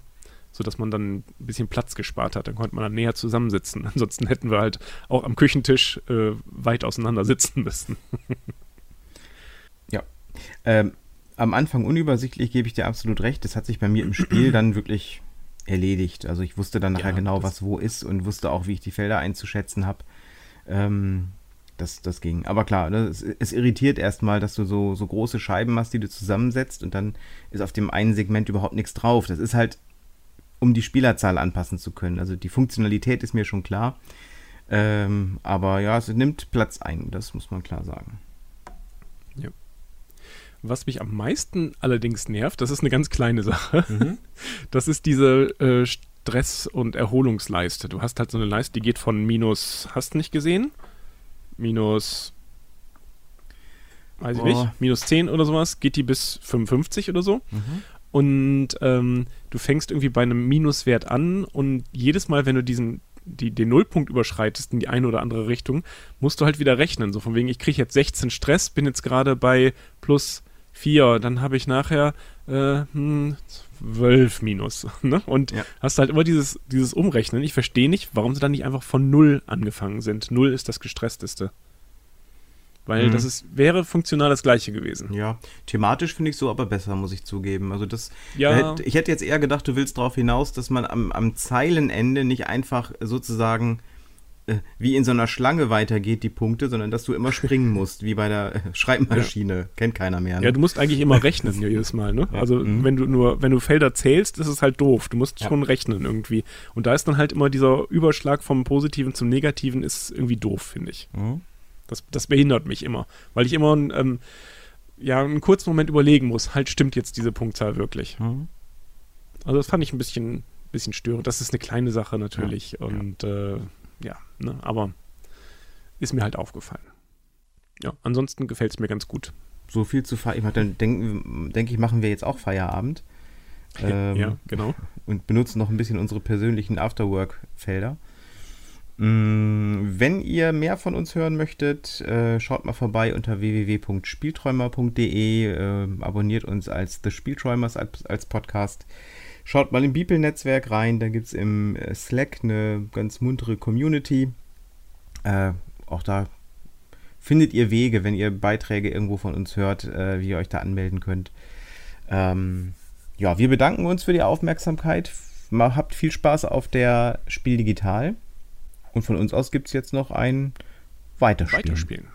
sodass man dann ein bisschen Platz gespart hat. Dann konnte man dann näher zusammensitzen. Ansonsten hätten wir halt auch am Küchentisch äh, weit auseinander sitzen müssen.
ja. Ähm, am Anfang unübersichtlich gebe ich dir absolut recht. Das hat sich bei mir im Spiel dann wirklich erledigt. Also ich wusste dann nachher ja, genau, was wo ist und wusste auch, wie ich die Felder einzuschätzen habe. Ähm, das, das ging. Aber klar, ne, es, es, irritiert erstmal, dass du so, so große Scheiben hast, die du zusammensetzt und dann ist auf dem einen Segment überhaupt nichts drauf. Das ist halt, um die Spielerzahl anpassen zu können. Also die Funktionalität ist mir schon klar. Ähm, aber ja, es nimmt Platz ein, das muss man klar sagen.
Ja. Was mich am meisten allerdings nervt, das ist eine ganz kleine Sache. Mhm. Das ist diese äh, Stress- und Erholungsleiste. Du hast halt so eine Leiste, die geht von minus, hast nicht gesehen? Minus, weiß ich
Oh.
nicht, minus 10 oder sowas, geht die bis 55 oder so. Und ähm, du fängst irgendwie bei einem Minuswert an und jedes Mal, wenn du diesen die, den Nullpunkt überschreitest in die eine oder andere Richtung, musst du halt wieder rechnen. So von wegen, ich kriege jetzt 16 Stress, bin jetzt gerade bei plus 4, dann habe ich nachher äh, hm, 12 minus. Ne? Und
Ja.
hast halt immer dieses, dieses Umrechnen. Ich verstehe nicht, warum sie dann nicht einfach von Null angefangen sind. Null ist das gestressteste. Weil
Mhm.
das ist, wäre funktional das gleiche gewesen.
Ja, thematisch finde ich so aber besser, muss ich zugeben. Also das,
Ja.
ich hätte jetzt eher gedacht, du willst darauf hinaus, dass man am, am Zeilenende nicht einfach sozusagen wie in so einer Schlange weitergeht, die Punkte, sondern dass du immer springen musst, wie bei der äh, Schreibmaschine. Kennt keiner mehr. Ne?
Ja, du musst eigentlich immer rechnen jedes Mal, ne?
Ja.
Also
Mhm.
wenn du nur, wenn du Felder zählst, ist es halt doof. Du musst
Ja.
schon rechnen irgendwie. Und da ist dann halt immer dieser Überschlag vom Positiven zum Negativen ist irgendwie doof, finde ich.
Mhm.
Das, das behindert mich immer. Weil ich immer ähm, ja, einen kurzen Moment überlegen muss, halt stimmt jetzt diese Punktzahl wirklich.
Mhm.
Also das fand ich ein bisschen, bisschen störend. Das ist eine kleine Sache natürlich. Und äh, ja, ne? aber ist mir halt aufgefallen. Ja, ansonsten gefällt es mir ganz gut.
So viel zu feiern. Dann denke denk ich, machen wir jetzt auch Feierabend. Ähm,
ja, genau.
und benutzen noch ein bisschen unsere persönlichen Afterwork-Felder. Mm, Wenn ihr mehr von uns hören möchtet, äh, schaut mal vorbei unter www.spielträumer.de, äh, abonniert uns als The Spielträumers als, als Podcast. Schaut mal im Beeple-Netzwerk rein, da gibt es im äh, Slack eine ganz muntere Community. Äh, auch da findet ihr Wege, wenn ihr Beiträge irgendwo von uns hört, äh, wie ihr euch da anmelden könnt. Ähm, ja, wir bedanken uns für die Aufmerksamkeit. Mal, habt viel Spaß auf der Spiel Digital. Und von uns aus gibt es jetzt noch ein Weiterspielen.
Weiterspielen.